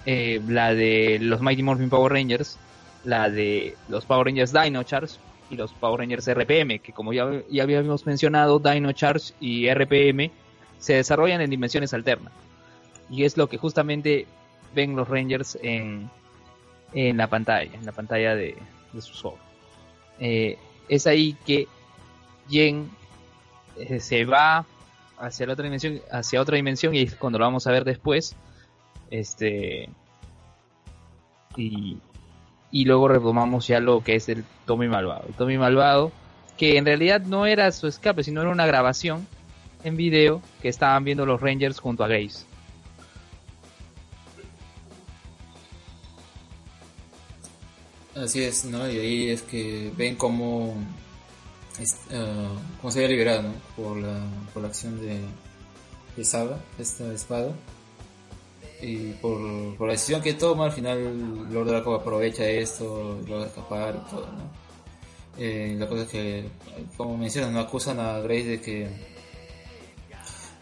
eh, la de los Mighty Morphin Power Rangers, la de los Power Rangers Dino Charge y los Power Rangers RPM, que como ya, ya habíamos mencionado, Dino Charge y RPM se desarrollan en dimensiones alternas. Y es lo que justamente ven los Rangers en, en la pantalla, en la pantalla de, de sus ojos. Eh, es ahí que Jen eh, se va hacia la otra dimensión, hacia otra dimensión y es cuando lo vamos a ver después. Este y, y luego retomamos ya lo que es el Tommy Malvado. El Tommy Malvado, que en realidad no era su escape, sino era una grabación en video que estaban viendo los Rangers junto a Grace. Así es, ¿no? Y ahí es que ven cómo, uh, cómo se había liberado. Por la, por la acción de, de Saba, esta espada. Y por, por, la decisión que toma, al final Lord Draco aprovecha esto, logra escapar y todo, ¿no? Eh, la cosa es que, como mencionan, no acusan a Grace de que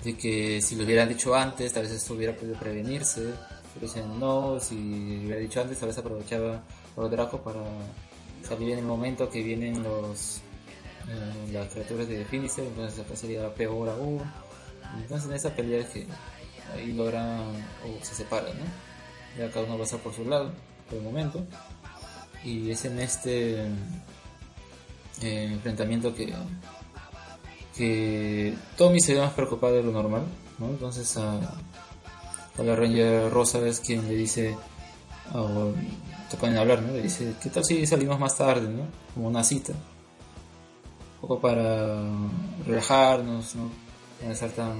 de que si lo hubieran dicho antes, tal vez esto hubiera podido prevenirse. Pero dicen no, si lo hubiera dicho antes, tal vez aprovechaba Lord Draco para salir en el momento que vienen los eh, las criaturas de Finisher, entonces acá sería peor aún. Entonces en esa pelea es que ahí logran o se separan, ¿no? Ya cada uno pasa por su lado por el momento. Y es en este eh, enfrentamiento que que Tommy se ve más preocupado de lo normal, ¿no? Entonces a, a la Ranger Rosa es quien le dice, o pueden hablar, ¿no? Le dice, ¿qué tal si salimos más tarde, ¿no? Como una cita. Un poco para relajarnos, ¿no? No estar tan,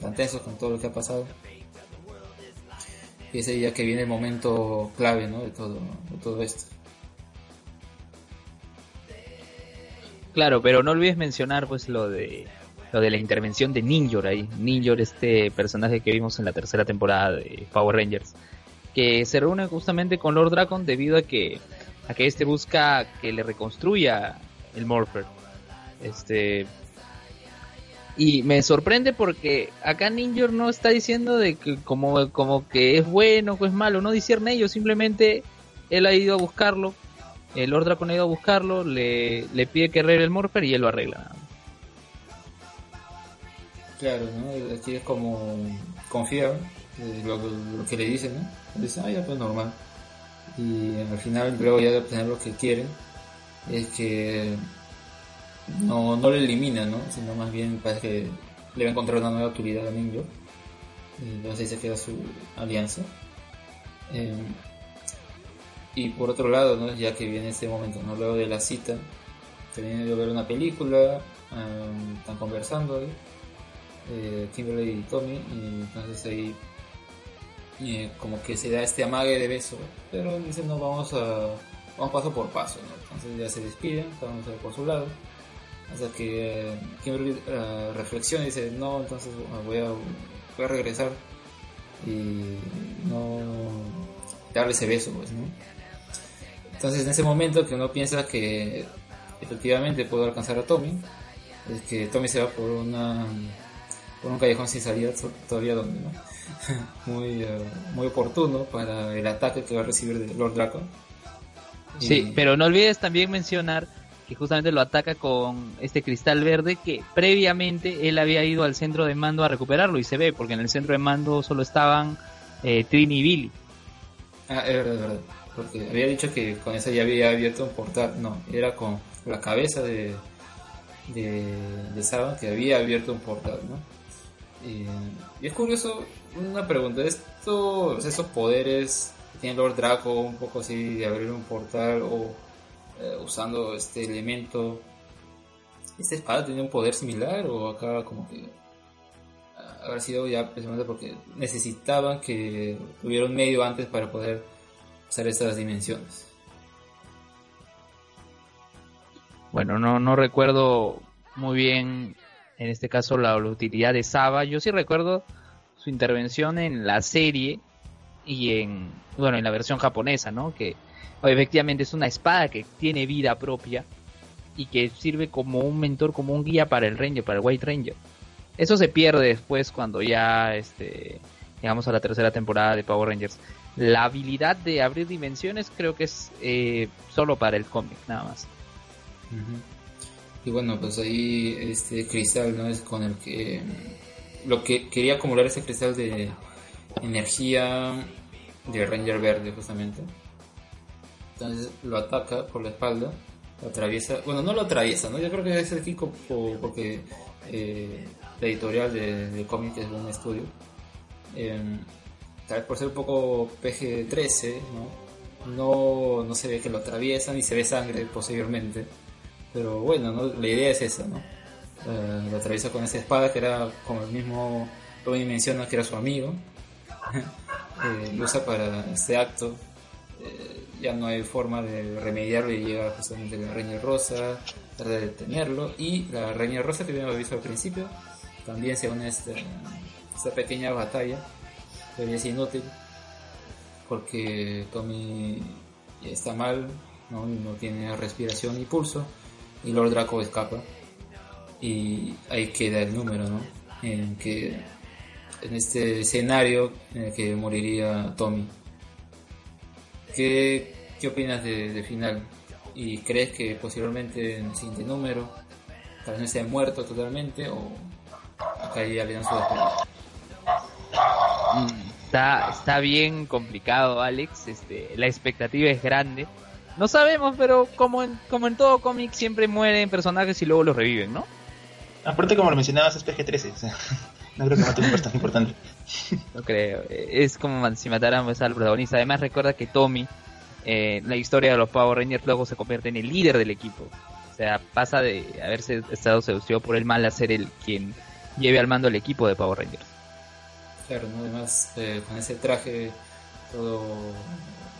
tan tensos con todo lo que ha pasado. Y ese día que viene el momento clave, ¿no? De todo, de todo esto. Claro, pero no olvides mencionar pues lo de lo de la intervención de Ninjor ahí. Ninjor, este personaje que vimos en la tercera temporada de Power Rangers, que se reúne justamente con Lord Dragon debido a que a que este busca que le reconstruya el Morpher. Este y me sorprende porque acá Ninjor no está diciendo de que como, como que es bueno o es malo, no discierne ellos, simplemente él ha ido a buscarlo el Lord Dragon ha ido a buscarlo, le, le pide que arregle el Morpher y él lo arregla. Claro, ¿no? Aquí es como confiar en lo, lo, que le dicen, ¿no? Dice, ah, ya pues normal. Y al final, luego ya de obtener lo que quieren, es que no, no lo eliminan, ¿no? Sino más bien parece que le va a encontrar una nueva autoridad a Ninja. Entonces ahí se queda su alianza. Eh, y por otro lado, ¿no? ya que viene este momento, ¿no? luego de la cita, viene de ver una película, um, están conversando eh, Kimberly y Tommy, y entonces ahí eh, como que se da este amague de beso, pero dicen no, vamos a vamos paso por paso, ¿no? entonces ya se despiden, cada uno por su lado, hasta que eh, Kimberly uh, reflexiona y dice, no, entonces voy a, voy a regresar y no darle ese beso, pues, ¿no? Entonces en ese momento que uno piensa que efectivamente puedo alcanzar a Tommy, es que Tommy se va por una por un callejón sin salida todavía donde ¿no? muy uh, muy oportuno para el ataque que va a recibir de Lord Draco. Sí, pero no olvides también mencionar que justamente lo ataca con este cristal verde que previamente él había ido al centro de mando a recuperarlo y se ve porque en el centro de mando solo estaban eh, Trini y Billy. Ah, es verdad, es verdad porque había dicho que con esa ya había abierto un portal, no, era con la cabeza de, de, de Saban que había abierto un portal, ¿no? Y, es curioso, una pregunta, estos, esos poderes que tiene Lord Draco, un poco así de abrir un portal o eh, usando este elemento, ¿esta espada tenía un poder similar o acá como que habrá sido ya precisamente porque necesitaban que tuviera un medio antes para poder usar estas dimensiones. Bueno, no, no recuerdo muy bien en este caso la, utilidad de Saba. Yo sí recuerdo su intervención en la serie y en, bueno, en la versión japonesa, ¿no? Que efectivamente es una espada que tiene vida propia y que sirve como un mentor, como un guía para el Ranger, para el White Ranger. Eso se pierde después cuando ya este, llegamos a la tercera temporada de Power Rangers. La habilidad de abrir dimensiones creo que es eh, solo para el cómic, nada más. Y bueno, pues ahí este cristal, ¿no? Es con el que lo que quería acumular ese cristal de energía de Ranger Verde justamente. Entonces lo ataca por la espalda, lo atraviesa, bueno no lo atraviesa, ¿no? Yo creo que es el Kiko porque eh, la editorial de, de cómic es un estudio. Em, tal vez por ser un poco PG-13, ¿no? ¿no? No, se ve que lo atraviesa ni se ve sangre posiblemente pero bueno, ¿no? la idea es esa, ¿no? Eh, lo atraviesa con esa espada que era como el mismo Robin menciona que era su amigo. eh, lo usa para este acto. Eh, ya no hay forma de remediarlo y llega justamente la Reina Rosa, trata de detenerlo. Y la Reina Rosa que habíamos visto al principio también se une a esta, esta pequeña batalla, pero es inútil porque Tommy está mal, ¿no? no tiene respiración y pulso y Lord Draco escapa y ahí queda el número, ¿no? En que en este escenario en el que moriría Tommy. ¿Qué, qué opinas de, final? ¿Y crees que posiblemente en el siguiente número tal vez esté muerto totalmente o acá hay alianza de Está, está bien complicado, Alex. Este, la expectativa es grande no sabemos, pero como en, como en todo cómic siempre mueren personajes y luego los reviven, ¿no? Aparte, como lo mencionabas, es PG-13. no creo que mate un personaje importante. No creo. Es como si mataran pues, al protagonista. Además, recuerda que Tommy, eh, la historia de los Power Rangers, luego se convierte en el líder del equipo. O sea, pasa de haberse estado seducido por el mal a ser el quien lleve al mando el equipo de Power Rangers. Claro, ¿no? además eh, con ese traje todo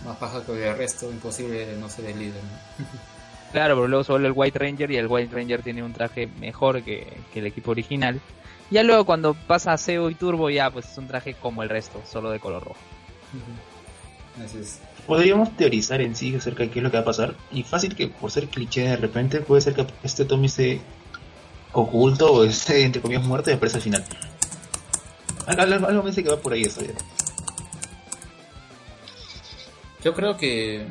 más paja que el resto, imposible no ser el líder. claro, pero luego solo el White Ranger y el White Ranger tiene un traje mejor que, el equipo original. Ya luego cuando pasa a SEO y Turbo ya pues es un traje como el resto, solo de color rojo. Podríamos teorizar en sí acerca de qué es lo que va a pasar. Y fácil que por ser cliché de repente puede ser que este Tommy esté oculto o esté entre comillas muerto y aparece al final. Algo, me dice que va por ahí eso ya. Yo creo que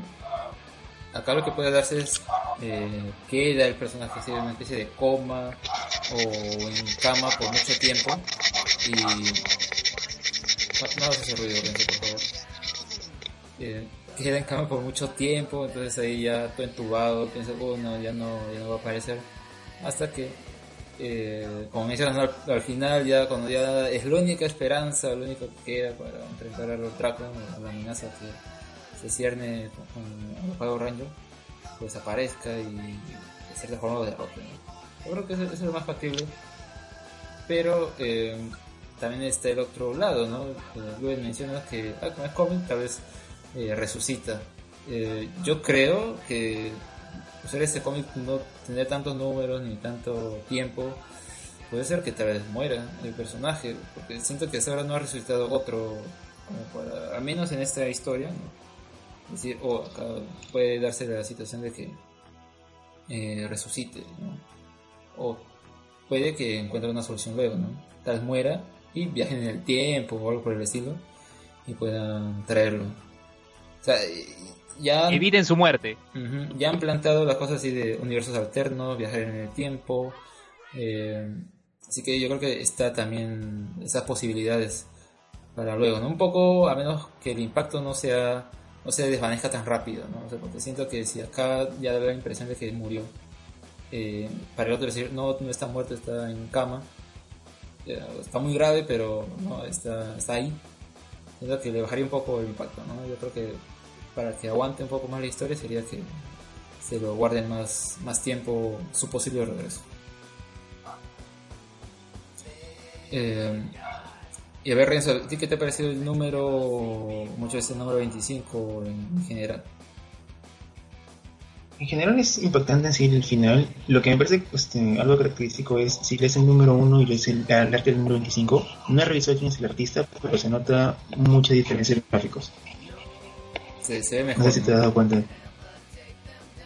acá lo que puede darse es eh, queda el personaje en una especie de coma o en cama por mucho tiempo y no, hace ruido por favor. Eh, queda en cama por mucho tiempo entonces ahí ya todo entubado piensa oh no ya no ya no va a aparecer hasta que eh, como mencionas al, al, final ya cuando ya es la única esperanza lo único que queda para enfrentar a los Dracon a la amenaza que se cierne con, el Power Ranger, pues aparezca y de cierta forma lo derrote. Yo creo que eso, es lo más factible. Pero eh, también está el otro lado, ¿no? Luego mencionas que ah, como es cómic, tal vez eh, resucita. Eh, yo creo que usar este cómic no tener tantos números ni tanto tiempo puede ser que tal vez muera el personaje porque siento que hasta ahora no ha resucitado otro como al menos en esta historia ¿no? Es decir, o acá puede darse la situación de que eh, resucite, O puede que encuentre una solución luego, ¿no? Tal muera y viajen en el tiempo o algo por el estilo y puedan traerlo. O sea, ya... Eviten su muerte. ya han plantado las cosas así de universos alternos, viajar en el tiempo. Eh, así que yo creo que está también esas posibilidades para luego, ¿no? Un poco, a menos que el impacto no sea no se desvanezca tan rápido, ¿no? porque siento que si acá ya da la impresión de que murió, eh, para el otro decir, no, no está muerto, está en cama, está muy grave, pero no, está, está ahí. Siento que le bajaría un poco el impacto, ¿no? Yo creo que para que aguante un poco más la historia sería que se lo guarden más, más tiempo su posible regreso. Eh, y a ver, Renzo, qué te ha parecido el número, mucho este número 25 en general? En general es impactante en sí el final. Lo que me parece este, algo característico es si lees el número 1 y lees el, el arte del número 25, no he revisado quién es el artista, pero se nota mucha diferencia en gráficos. Se, se ve mejor. No sé si te has dado cuenta.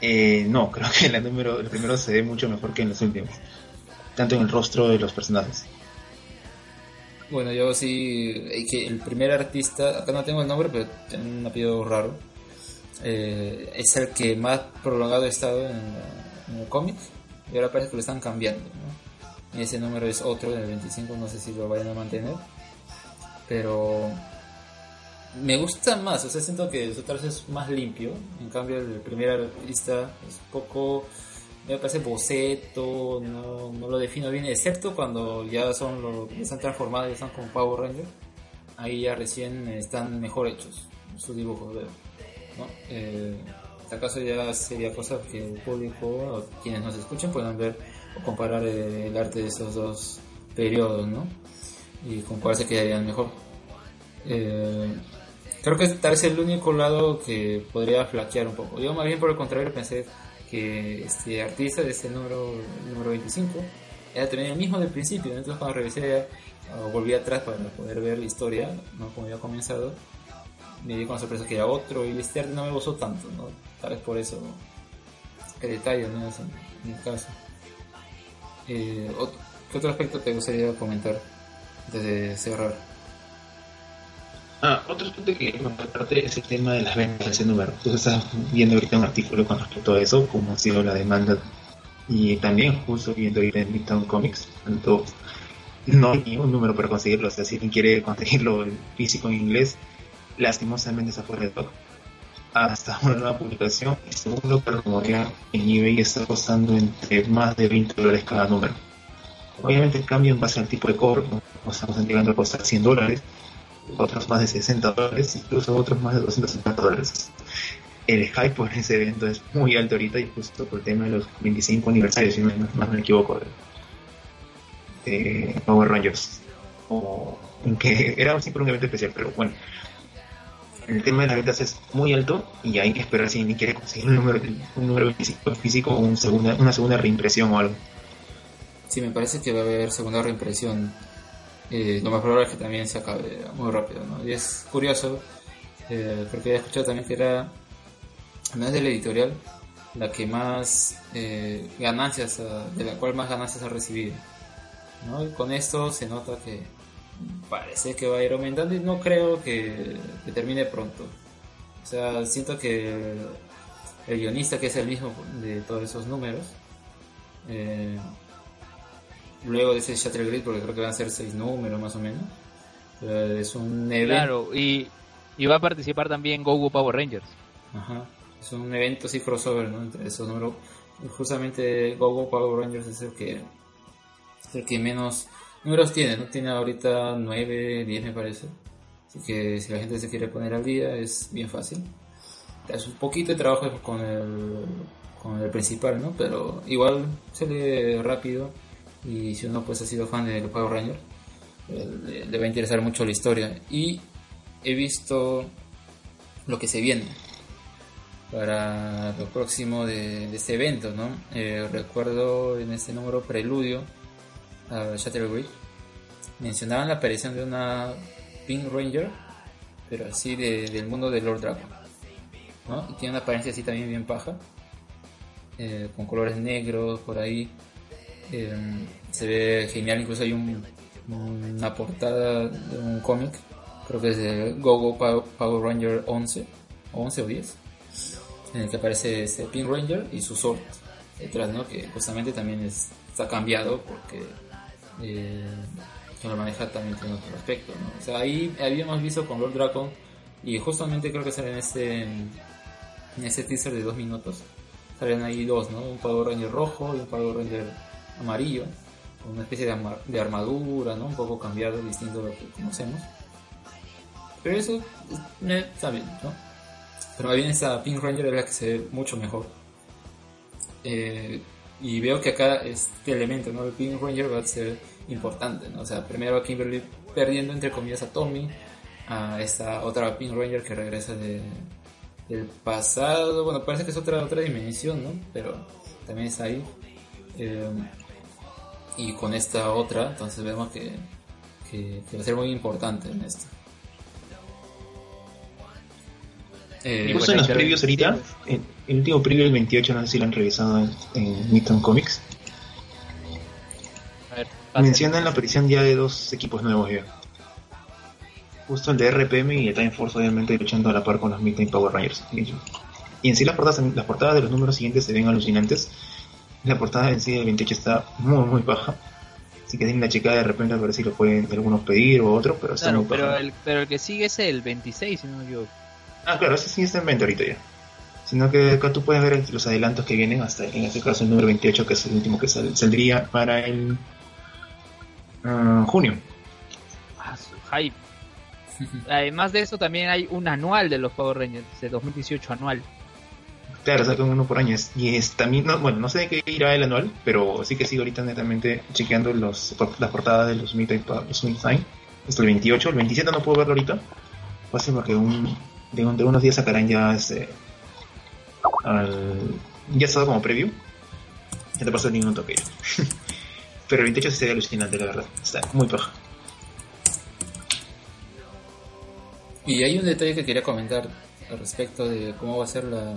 Eh, no, creo que el, número, el primero se ve mucho mejor que en los últimos. Tanto en el rostro de los personajes. Bueno, yo sí, que el primer artista, acá no tengo el nombre, pero tiene un apellido raro, eh, es el que más prolongado ha estado en, el cómic. Y ahora parece que lo están cambiando. Y ese número es otro, el 25, no sé si lo vayan a mantener, pero me gusta más, o sea, siento que otro es más limpio, en cambio el primer artista es poco me parece boceto, no, no lo defino bien, excepto cuando ya son lo, están transformados, ya están como Power Ranger, ahí ya recién están mejor hechos sus dibujos, veo. ¿no? Eh, caso ya sería cosa que el público o quienes nos escuchen puedan ver o comparar eh, el arte de esos dos periodos, ¿no? Y con cuál se quedarían mejor. Eh, creo que tal vez el único lado que podría flaquear un poco. Yo más bien por el contrario pensé que este artista de este número, número 25 era también el mismo del principio. Entonces cuando revisé o volví atrás para poder ver la historia, ¿no? como había comenzado, me di con la sorpresa que era otro y este arte no me gustó tanto, ¿no? tal vez por eso el detalle, ¿no? Es en, mi caso. Eh, ¿Qué otro aspecto te gustaría comentar antes de cerrar? Ah, otro aspecto que aparte es el tema de las ventas de ese número. Tú estás viendo ahorita un artículo con respecto a eso, cómo ha sido la demanda. Y también justo viendo ahorita en Midtown Comics, tanto no hay un número para conseguirlo. O sea, si alguien quiere conseguirlo en físico en inglés, lastimosamente está fuera de stock. Hasta una nueva publicación, y segundo, pero como ya en eBay está costando entre más de 20 dólares cada número. Obviamente cambia en base al tipo de cobro, ¿no? O estamos llegando a costar 100 dólares, otros más de 60 dólares, incluso otros más de 250 dólares. El hype por ese evento es muy alto ahorita y justo por el tema de los 25 aniversarios, si no me equivoco, de, de Power Rangers. O en que era siempre un evento especial, pero bueno. El tema de las ventas es muy alto y hay que esperar si alguien quiere conseguir un número, un número 25 físico o un segunda, una segunda reimpresión o algo. Sí, me parece que va a haber segunda reimpresión. Eh, lo más probable es que también se acabe muy rápido, ¿no? Y es curioso, eh, porque he escuchado también que era, al menos de la editorial, la que más eh, ganancias, ah, de la cual más ganancias ha recibido. ¿no? Y con esto se nota que parece que va a ir aumentando y no creo que, que termine pronto. O sea, siento que el, el guionista, que es el mismo de todos esos números, eh, luego de ese Shatter Grid, porque creo que van a ser seis números más o menos. Pero es un evento. Claro, y, y va a participar también Go Go Power Rangers. Ajá. Es un evento así crossover, ¿no? Entre esos números. Justamente Gogo Power Rangers es el que es el que menos números tiene, ¿no? Tiene ahorita 9, 10 me parece. Así que si la gente se quiere poner al día es bien fácil. Es un poquito de trabajo con el, con el principal, ¿no? Pero igual se lee rápido y si uno pues ha sido fan de los Power Rangers eh, le, le va a interesar mucho la historia. Y he visto lo que se viene para lo próximo de, de este evento, ¿no? Eh, recuerdo en este número preludio a Shatter Grid mencionaban la aparición de una Pink Ranger, pero así de- del mundo de Lord Dragon, ¿no? Y tiene una apariencia así también bien paja, eh, con colores negros por ahí. Eh, se ve genial, incluso hay un, una portada de un cómic, creo que es de Gogo Pow- Power Ranger 11, 11 o 10 en el que aparece este Pink Ranger y su sword detrás, ¿no? Que justamente también es- está cambiado porque eh, lo maneja también tiene otro aspecto, ¿no? O sea, ahí habíamos visto con Lord Dragon y justamente creo que sale en este en este teaser de dos minutos salen ahí dos, ¿no? Un Power Ranger rojo y un Power Ranger amarillo, con una especie de, ama- de armadura, ¿no? Un poco cambiado, distinto a lo que conocemos. Pero eso está bien, ¿no? Pero más bien esa Pink Ranger es la que se ve mucho mejor. Eh, y veo que acá este elemento, ¿no? El Pink Ranger va a ser importante, ¿no? O sea, primero a Kimberly perdiendo entre comillas a Tommy, a esta otra Pink Ranger que regresa de, el pasado, bueno, parece que es otra otra dimensión, ¿no? Pero también está ahí. Eh, y con esta otra, entonces vemos que, que, va a ser muy importante en esto. Eh, en los previos ahorita, el, último previo del 28, no sé si lo han revisado en, en Comics. Mencionan la aparición ya de dos equipos nuevos ya. Justo el de RPM y el Time Force obviamente luchando a la par con los Midnight Power Rangers. Y en sí las portadas, las portadas de los números siguientes se ven alucinantes. La portada en sí del 28 está muy muy baja. Así que tienen la chica de repente a ver si lo pueden algunos pedir o otro, pero está muy pero El, pero el que sigue es el 26, si no me equivoco. Ah, claro, ese sí está en venta ahorita ya. Sino que acá tú puedes ver los adelantos que vienen hasta en este caso el número 28, que es el último que saldría para el uh, junio. Ah, hype. Además de eso, también hay un anual de los Power Rangers, de 2018 anual. Claro, sacan uno por año. Y es también, bueno, no sé de qué irá el anual, pero sí que sigo ahorita netamente chequeando los, las portadas de los Midnight los. Hasta el 28, el 27 no puedo verlo ahorita. Va a ser porque un, de, unos días sacarán ya ese. Al, ya estado como preview. Ya te pasó ningún toque. pero el 28 sí sería alucinante, la verdad. Está muy paja. Y hay un detalle que quería comentar al respecto de cómo va a ser la,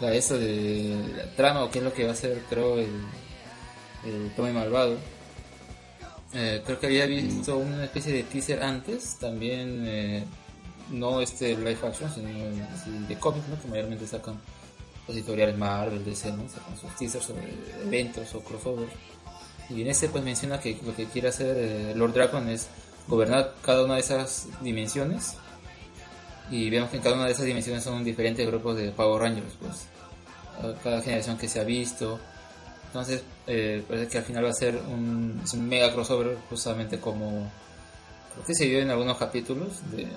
la eso de la trama o qué es lo que va a ser creo el, el Tome Malvado. Eh, creo que había visto una especie de teaser antes, también eh, no este live action, sino de cómics, que mayormente sacan los editoriales Marvel, DC, ¿no? sacan sus teasers sobre eventos o crossovers. Y en ese pues menciona que lo que quiere hacer eh, Lord Dragon es gobernar cada una de esas dimensiones y vemos que en cada una de esas dimensiones son diferentes grupos de Power Rangers, pues cada generación que se ha visto. Entonces, eh, parece que al final va a ser un, mega crossover, justamente como creo que se vio en algunos capítulos de,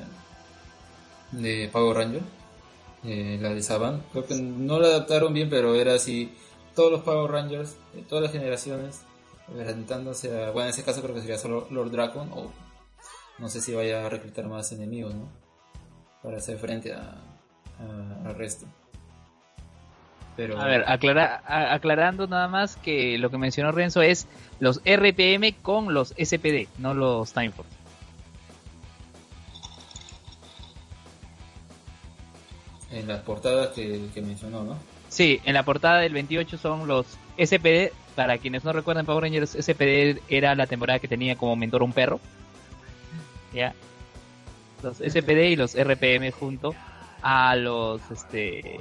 de Power Ranger, eh, la de Saban. Creo que no la adaptaron bien, pero era así: todos los Power Rangers de todas las generaciones, enfrentándose a. Bueno, en ese caso creo que sería solo Lord Dragon o no sé si vaya a reclutar más enemigos, ¿no? Para hacer frente a, al resto. Pero... A ver, aclara, aclarando nada más que lo que mencionó Renzo es los RPM con los SPD, no los Time Force. En las portadas que, que, mencionó, ¿no? Sí, en la portada del 28 son los SPD. Para quienes no recuerdan, Power Rangers SPD era la temporada que tenía como mentor un perro. ¿ya? Los SPD y los RPM junto a los este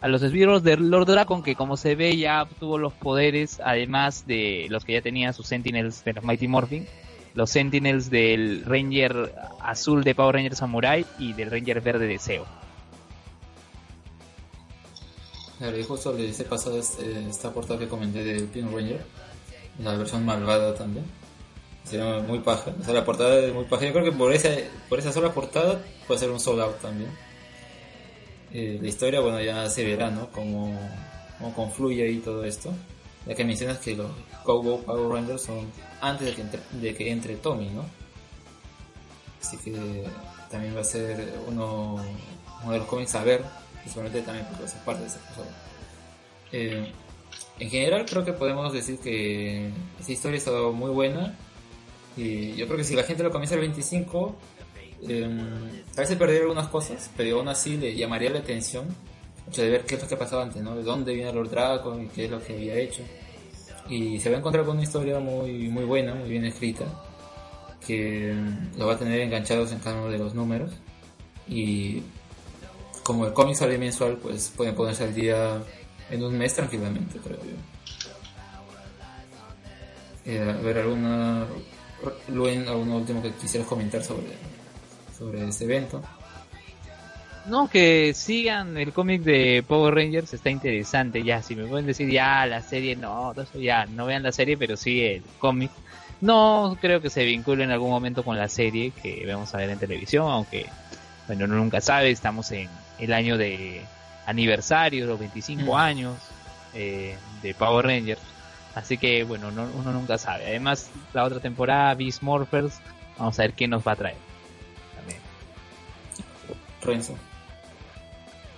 a los esbirros de Lord Dragon que como se ve ya obtuvo los poderes además de los que ya tenía sus Sentinels de los Mighty Morphin los Sentinels del Ranger azul de Power Ranger Samurai y del Ranger verde de Seo Claro, y justo le hice pasado este, esta portada que comenté de Pin Ranger, la versión malvada también Sería muy paja. O sea, la portada es muy paja. Yo creo que por esa, por esa sola portada puede ser un sold out también. Eh, la historia, bueno, ya se verá, ¿no? Cómo, cómo confluye ahí todo esto. Ya que mencionas que los Cowboy Power Rangers son antes de que entre, de que entre Tommy, ¿no? Así que también va a ser uno, uno de los cómics a ver, principalmente también porque va a ser parte de ese eh, en general creo que podemos decir que esta historia ha estado muy buena y yo creo que si la gente lo comienza el 25, eh, tal vez se perdería algunas cosas, pero aún así le llamaría la atención hecho de ver qué es lo que pasaba antes, ¿no? De dónde viene Lord Dragon y qué es lo que había hecho. Y se va a encontrar con una historia muy, muy buena, muy bien escrita, que mm, lo va a tener enganchados en cada uno de los números. Y como el cómic sale mensual, pues pueden ponerse al día en un mes tranquilamente, creo yo. Eh, a ver, alguna Luen, ¿algún último que quisieras comentar sobre, sobre este evento? No, que sigan el cómic de Power Rangers, está interesante ya. Si me pueden decir ya la serie, no, ya no vean la serie, pero sí el cómic. No creo que se vincule en algún momento con la serie que vamos a ver en televisión, aunque, bueno, uno nunca sabe, estamos en el año de aniversario, los 25 mm. años eh, de Power Rangers. Así que bueno, uno nunca sabe. Además, la otra temporada, Beast Morphers, vamos a ver qué nos va a traer. También. Renzo.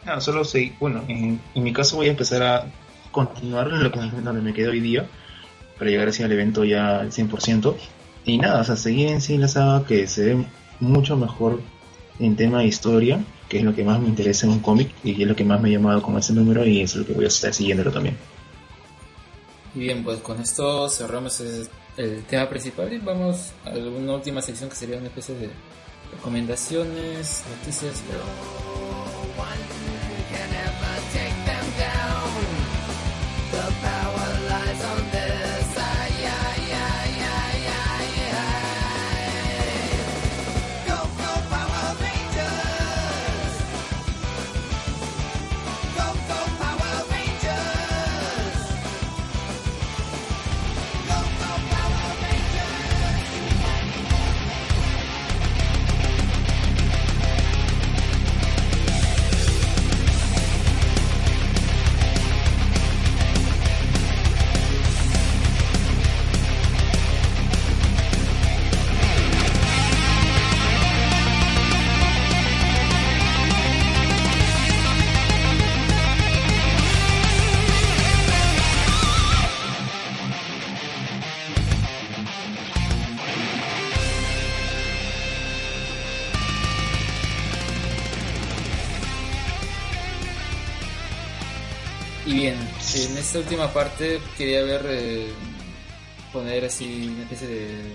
Ah, solo sé, bueno, en, en, mi caso voy a empezar a continuar en lo que, donde me quedé hoy día, para llegar así al evento ya al 100%. Y nada, o sea, seguir en sí la saga que se ve mucho mejor en tema de historia, que es lo que más me interesa en un cómic y es lo que más me ha llamado con ese número y es lo que voy a estar siguiéndolo también. Y bien, pues con esto cerramos el, tema principal y vamos a una última sección que sería una especie de recomendaciones, noticias, pero... esta última parte quería ver, eh, poner así una especie de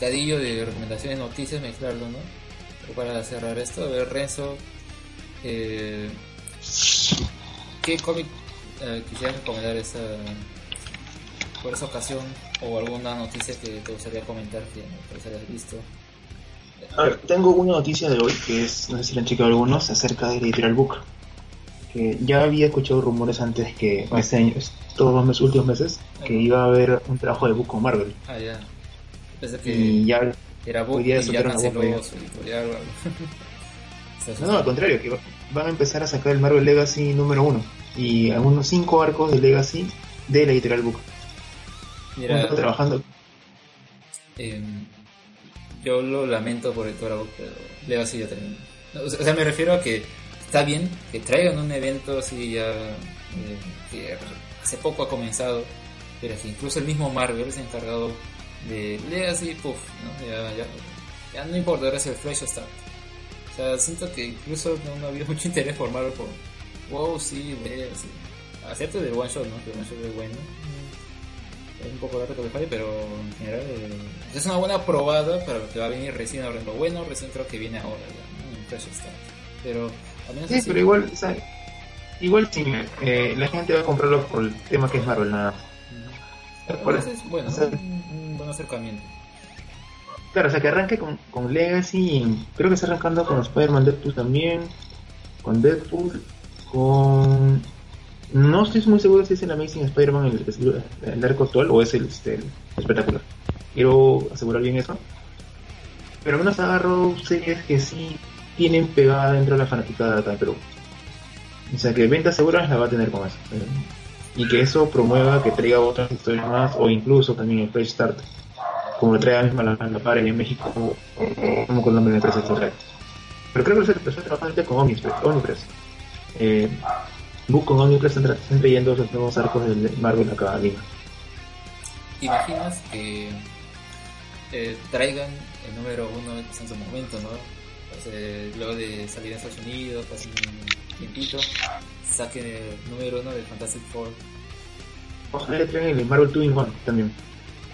cadillo de recomendaciones, noticias, mezclarlo, ¿no? Pero para cerrar esto, a ver, Renzo, eh, ¿qué cómic eh, quisieras recomendar esa, por esa ocasión? ¿O alguna noticia que te gustaría comentar que no hayas visto? A ver, tengo una noticia de hoy que es, no sé si la han checado algunos, acerca del Editorial Book. Que ya había escuchado rumores antes que, este año, todos los últimos meses, que iba a haber un trabajo de Book con Marvel. Ah, ya. Pensé que Y ya era Book y ya canceló su editorial No, no, al contrario, que va- van a empezar a sacar el Marvel Legacy número uno y algunos cinco arcos de Legacy de la Editorial Book. Mira, trabajando. eh, yo lo lamento por Editora Book, pero Leo así ya terminó. O sea, me refiero a que está bien que traigan un evento así ya eh, que hace poco ha comenzado, pero que incluso el mismo Marvel se ha encargado de Legacy, puff, ¿no? ya, ya, ya no importa, ahora es el Fresh Start. O sea, siento que incluso no, no había mucho interés por Marvel por, wow, sí, Legacy. Acepto del one shot, ¿no? Que el one shot es bueno. Es un poco largo que le falle, pero en general eh, es una buena probada para lo que va a venir recién ahora. Lo bueno recién creo que viene ahora ya, ¿no? En Fresh Start. Pero Sí, así- pero igual, o sea, igual sí, eh, la gente va a comprarlo por el tema que es Marvel, nada más. Bueno, o un, buen acercamiento. Claro, o sea, que arranque con, con Legacy, creo que está arrancando con Spider-Man Deadpool también, con Deadpool, con... No estoy muy seguro si es el Amazing Spider-Man el, el arco actual o es el, este, el espectacular. Quiero asegurar bien eso. Pero al menos agarro series que sí tienen pegada dentro de la fanaticada acá en Perú. O sea que ventas seguras la va a tener con eso. Y que eso promueva que traiga otras historias más o incluso también el Fresh Start como lo trae misma la, la par en México, o, o- como con nombre de empresa trae. Pero creo que se empezó ahorita con Omnipress. Omnipress. Eh, con Omnipress están, están trayendo esos nuevos arcos de Marvel acá a Lima. ¿Te imaginas que eh, traigan el número uno en su momento, ¿no? Sea, luego de salir a Estados Unidos, casi un tiempito, saquen el número uno del Fantastic Four. Ojalá le traigan el Marvel 2 in 1 también.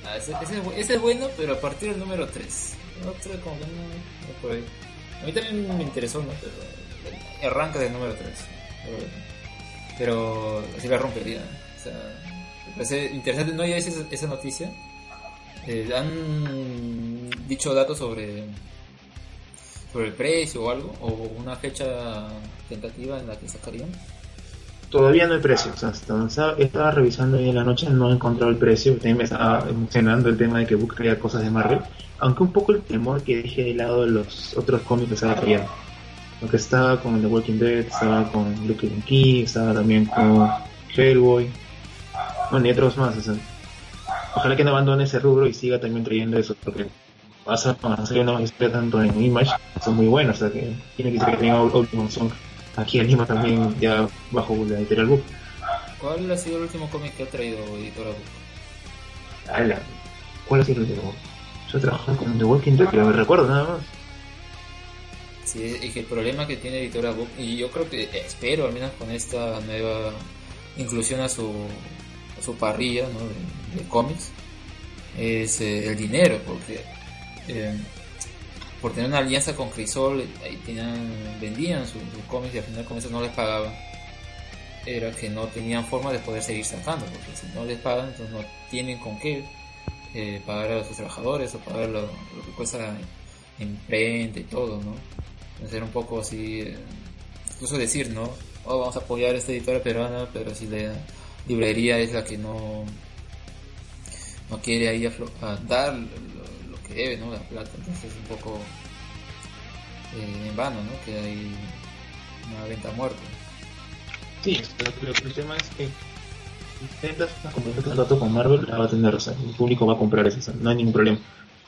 Ah, ese, ese es ese es bueno, pero a partir del número 3. El otro como que no, no por ahí. A mí también me interesó, ¿no? Pero arranca del número 3. Pero así la rompería. O sea, me parece interesante. ¿No ya esa, esa noticia? Eh, ¿Han dicho datos sobre sobre el precio o algo? ¿O una fecha tentativa en la que sacarían? Todavía no hay precio. O estaba, revisando hoy en la noche, no he encontrado el precio. También me estaba emocionando el tema de que Book traía cosas de Marvel. Aunque un poco el temor que dejé de lado los otros cómics que estaba trayendo. Porque estaba con The Walking Dead, estaba con Luke and Key, estaba también con Hellboy. Bueno, y otros más. ojalá que no abandone ese rubro y siga también trayendo eso. Porque vas a, hacer una historia tanto en Image, son muy buenos. O sea, que tiene que ser que tenga Ultimate Song. aquí en Lima también ya bajo la editorial Book. ¿Cuál ha sido el último cómic que ha traído Editora Book? Ala, ¿Cuál ha sido el último? Yo trabajado con The Walking Dead, pero me recuerdo nada más. Sí, es que el problema que tiene Editora Book, y yo creo que espero al menos con esta nueva inclusión a su, a su parrilla ¿no? de, de cómics, es eh, el dinero, porque eh, por tener una alianza con Crisol, ahí tenían, vendían sus su cómics y al final con eso no les pagaban. Era que no tenían forma de poder seguir sacando, porque si no les pagan, entonces no tienen con qué eh, pagar a sus trabajadores o pagar lo, que cuesta imprenta y todo, ¿no? Entonces era un poco así, eh, incluso decir, ¿no? Oh, vamos a apoyar a esta editora peruana, pero si la librería es la que no no quiere ahí a, a dar debe, ¿no? La plata, entonces es un poco eh, en vano, ¿no? Que hay una venta muerta. Sí, pero el tema es que intentas comprar contrato con Marvel, la va a tener, o sea, el público va a comprar eso, no hay ningún problema.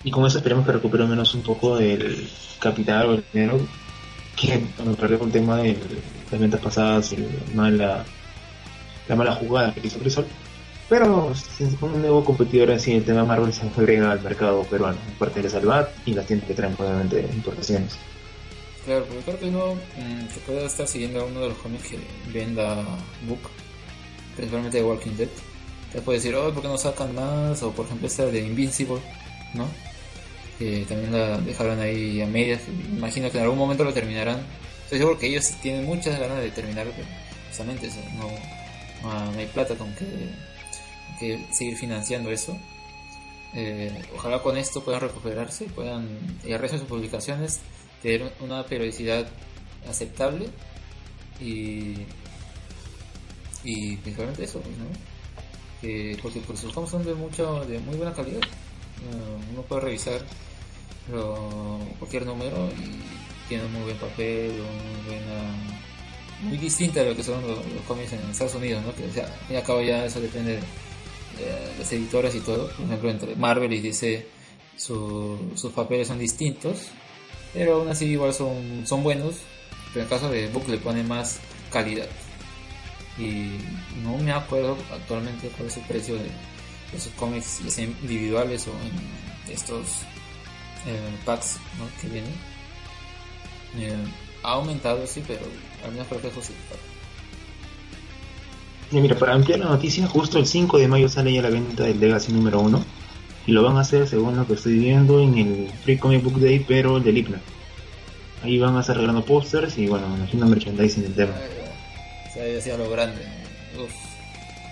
Y con eso esperemos que recupere menos un poco del capital o el dinero que me perdió con el tema de las ventas pasadas y la mala, la mala jugada que hizo Crisol. Pero un nuevo competidor así, el tema Marvel se agrega al mercado peruano, aparte de Salvat y las tiendas que traen probablemente importaciones. Claro, porque creo que uno que puede estar siguiendo a uno de los cómics que venda Book, principalmente de Walking Dead, te puede decir, oh, ¿por qué no sacan más? O por ejemplo esta de Invincible, ¿no? Que también la dejaron ahí a medias, imagino que en algún momento lo terminarán. Estoy seguro que ellos tienen muchas ganas de terminar, justamente eso, no, no, no hay plata con que, que seguir financiando eso. Eh, ojalá con esto puedan recuperarse, puedan, y el resto de sus publicaciones, tener una periodicidad aceptable y y principalmente eso ¿no? que, porque pues, sus cómics son de mucho de muy buena calidad uh, uno puede revisar lo, cualquier número y tiene un muy buen papel muy buena muy distinta a lo que son los, los cómics en Estados Unidos ¿no? que o sea, y acabo ya eso depende de, de, las editoras y todo. Por ejemplo entre Marvel y DC su, sus papeles son distintos pero aún así igual son, son buenos pero en caso de Book le pone más calidad. Y no me acuerdo actualmente cuál es el precio de esos cómics ya sea individuales o en estos eh, packs que vienen. Eh, ha aumentado sí pero al menos creo que es mira para ampliar la noticia justo el 5 de mayo sale ya la venta del Legacy número 1 y lo van a hacer según lo que estoy viendo en el Free Comic Book Day pero el del IPNA ahí van a estar regalando pósters y bueno haciendo merchandising del tema se ha sido lo grande. Uf.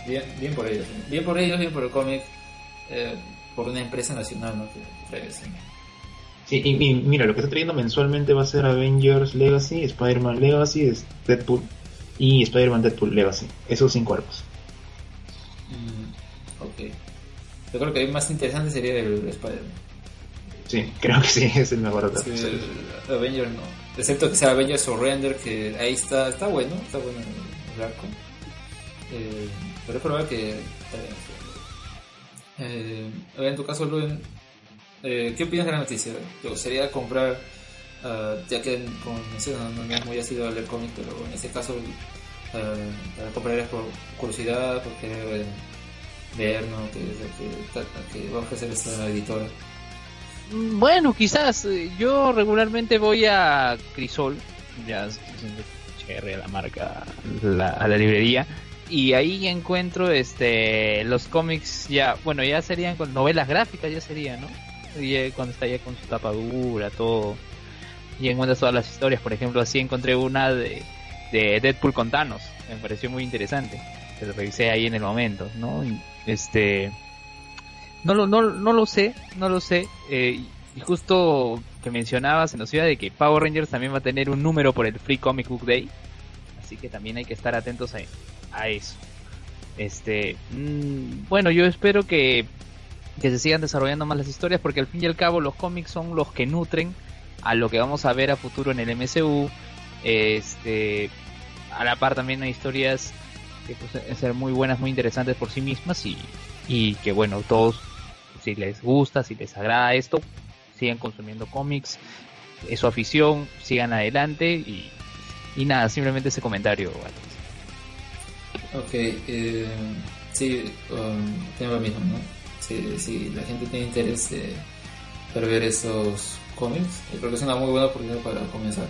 Bien, bien por ellos. Bien por ellos, bien por el cómic. Eh, por una empresa nacional, ¿no? Que. Sí, y, y, mira, lo que está trayendo mensualmente va a ser Avengers Legacy, Spider-Man Legacy, Deadpool y Spider-Man Deadpool Legacy. Esos cinco arcos. Mm, ok. Yo creo que el más interesante sería el Spider-Man. Sí, creo que sí, es el mejor sí, el Avengers no. Excepto que sea Avengers Surrender, que ahí está, está bueno, está bueno el arco. Eh, pero es probable que... Eh, en tu caso, Luen, eh, ¿qué opinas de la noticia? ¿Te gustaría comprar, uh, ya que como mencionas, no, no es muy ácido a leer cómic, pero en este caso uh, comprarías por curiosidad, por querer ¿no? que, que, que va a ofrecer esta editora? Bueno, quizás. Yo regularmente voy a Crisol, ya chévere la marca, la, a la librería, y ahí encuentro este los cómics ya, bueno, ya serían con novelas gráficas, ya sería, ¿no? Y cuando está ya con su tapadura, todo. Y encuentras todas las historias, por ejemplo, así encontré una de, de Deadpool con Thanos, me pareció muy interesante. Lo revisé ahí en el momento, ¿no? Este no lo, no, no lo sé, no lo sé. Eh, y justo que mencionabas, se nos iba de que Power Rangers también va a tener un número por el Free Comic Book Day. Así que también hay que estar atentos a, a eso. Este, mmm, bueno, yo espero que, que se sigan desarrollando más las historias porque al fin y al cabo los cómics son los que nutren a lo que vamos a ver a futuro en el MCU. Este, a la par también hay historias que pues, ser muy buenas, muy interesantes por sí mismas y, y que bueno, todos si les gusta, si les agrada esto, sigan consumiendo cómics, es su afición, sigan adelante y Y nada, simplemente ese comentario. Ok, eh, sí, um, tengo lo mismo, ¿no? Si, si la gente tiene interés de, para ver esos cómics, creo que es una muy buena oportunidad para comenzar.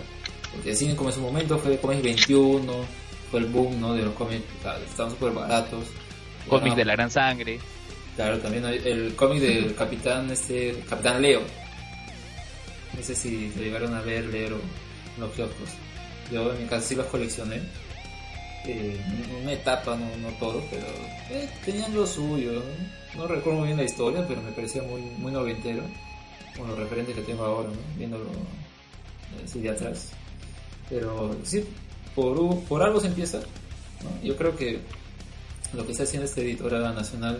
Porque así como en su momento fue cómics 21, fue el boom ¿no? de los cómics, estaban súper baratos. Cómics de la gran sangre. Claro, también hay el cómic del Capitán este Capitán Leo. No sé si se llegaron a ver, leer o los kioscos. Yo en mi caso sí los coleccioné. Eh, una etapa, no, no todo, pero eh, tenían lo suyo. ¿no? recuerdo muy bien la historia, pero me parecía muy, muy noventero. Con los referentes que tengo ahora, viéndolo así de atrás. Pero sí, por, por algo se empieza. Yo creo que lo que está haciendo esta editora nacional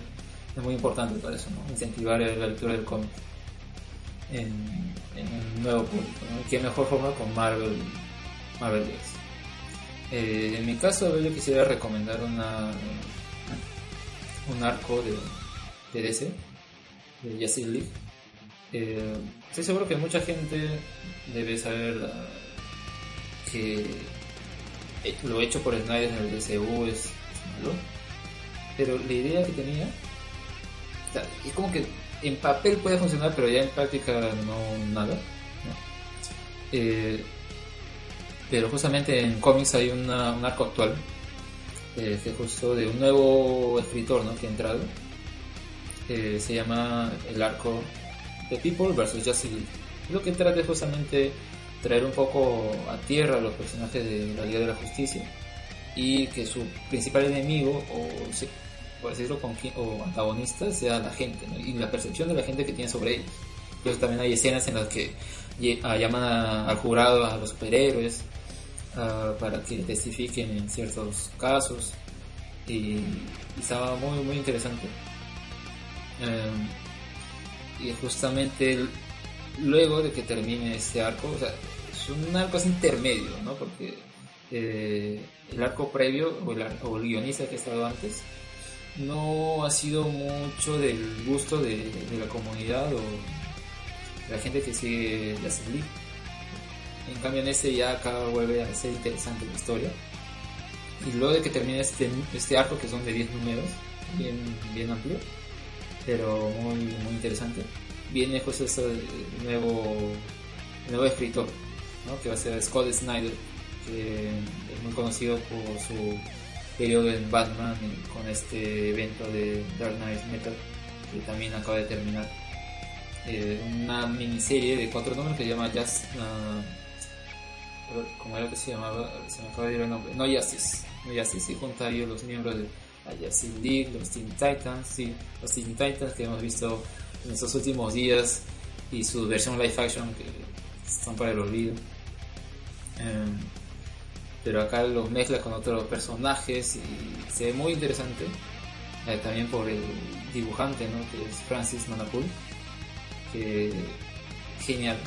es muy importante para eso, incentivar la lectura del cómic en, un nuevo público. ¿no? ¿Qué mejor forma con Marvel, Marvel eh, en mi caso, yo quisiera recomendar una un arco de, de DC, de Justice League. Eh, estoy seguro que mucha gente debe saber que lo hecho por Snyder en el DCU es, malo, pero la idea que tenía es como que en papel puede funcionar, pero ya en práctica no nada. Eh, pero justamente en cómics hay un arco actual eh, que justo de un nuevo escritor ¿no? que ha entrado. Eh, se llama el arco The People vs. Justice League. Lo que trata es justamente traer un poco a tierra a los personajes de la Liga de la Justicia y que su principal enemigo o por decirlo, con, o antagonista sea la gente y la percepción de la gente que tiene sobre ellos. Entonces también hay escenas en las que ah, llaman al jurado a los superhéroes ah, para que testifiquen en ciertos casos y, estaba muy muy interesante. Em, y justamente luego de que termine este arco, o sea, es un arco intermedio, ¿no? Porque eh, el arco previo o el, o el guionista que ha estado antes no ha sido mucho del gusto de, la comunidad o de la gente que sigue la League. En cambio en este ya acá vuelve a ser interesante la historia. Y luego de que termine este, este arco, que son de 10 números, bien, bien amplio, pero muy, muy interesante, viene pues este nuevo, nuevo escritor, ¿no? que va a ser Scott Snyder, que es muy conocido por su periodo en Batman con este evento de Dark Knight Metal que también acaba de terminar. Eh, una miniserie de cuatro números que se llama Just. Uh, ¿Cómo era que se llamaba? Se me acaba de ir el nombre. No Justice. No Justice. Y junta ahí los miembros de la Justice League, los Teen Titans. Sí, los Teen Titans que hemos visto en estos últimos días y su versión live action que están para el olvido. Um, pero acá los mezcla con otros personajes y se ve muy interesante. Eh, también por el dibujante, ¿no? que es Francis Manapul, que genial.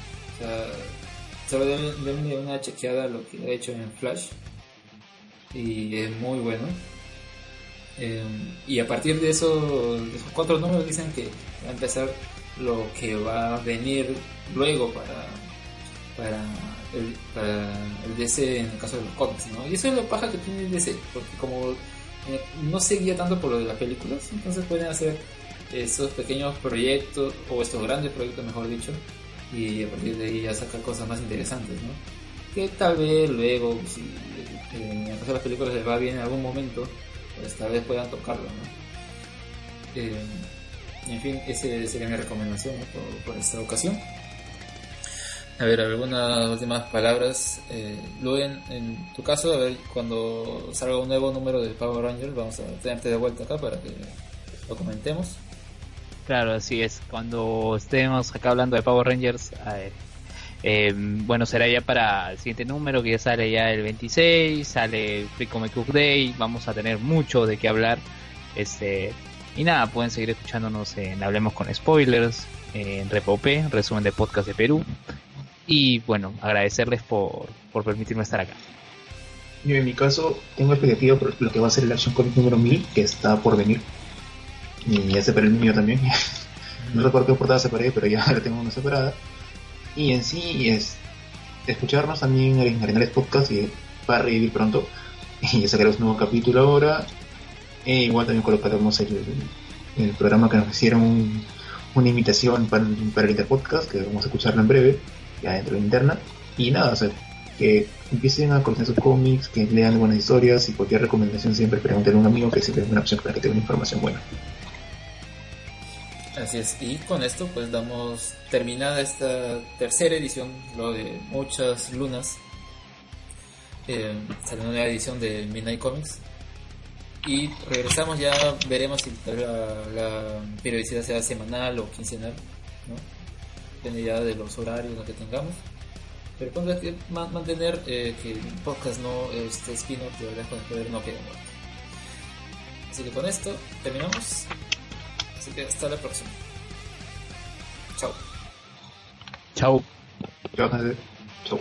Solo denle una chequeada a lo que ha hecho en Flash y es muy bueno. Em, y a partir de, eso, esos cuatro números dicen que va a empezar lo que va a venir luego para, para el, para el DC en el caso de los cómics, ¿no? Y eso es lo paja que tiene el DC, porque como eh, no se guía tanto por lo de las películas, entonces pueden hacer esos pequeños proyectos, o estos grandes proyectos, mejor dicho, y a partir de ahí ya sacar cosas más interesantes, ¿no? Que tal vez luego, si eh, en el caso de las películas les va bien en algún momento, tal vez puedan tocarlo, ¿no? Eh, en fin, esa sería mi recomendación por, por esta ocasión. A ver, algunas últimas palabras. Eh, luego, en, tu caso, a ver, cuando salga un nuevo número de Power Rangers, vamos a tenerte de vuelta acá para que lo comentemos. Claro, así es. Cuando estemos acá hablando de Power Rangers, eh, bueno, será ya para el siguiente número, que ya sale ya el 26, sale Free Comic Cook Day, vamos a tener mucho de qué hablar. Este, y nada, pueden seguir escuchándonos en Hablemos con Spoilers, en Repopé, resumen de podcast de Perú. Y bueno, agradecerles por, por permitirme estar acá. Yo en mi caso tengo expectativa por lo que va a ser el Action Comic número 1000, que está por venir. Y ya separé el mío también. no recuerdo qué portada separé, pero ya la tengo una separada. Y en sí es escucharnos también en Arenales Podcast y va a revivir pronto y ya sacaremos un nuevo capítulo ahora. E igual también colocaremos el, el programa que nos hicieron una invitación para, para el Interpodcast, que vamos a escucharlo en breve, ya dentro de la interna. Y nada, o sea, que empiecen a conocer sus cómics, que lean buenas historias y cualquier recomendación siempre pregúntenle a un amigo que siempre es una opción para que tenga una información buena. Así es, y con esto pues damos terminada esta tercera edición, lo de muchas lunas. Eh, sale una nueva edición de Midnight Comics. Y regresamos ya, veremos si la, periodicidad sea semanal o quincenal, ¿no? Depende ya de los horarios que tengamos. Pero cuando hay que mantener eh, que el podcast no, este spin-off de Oreja con el Poder no quede muerto. Así que con esto terminamos. Así que hasta la próxima. Chao. Chao. Chao. Chao.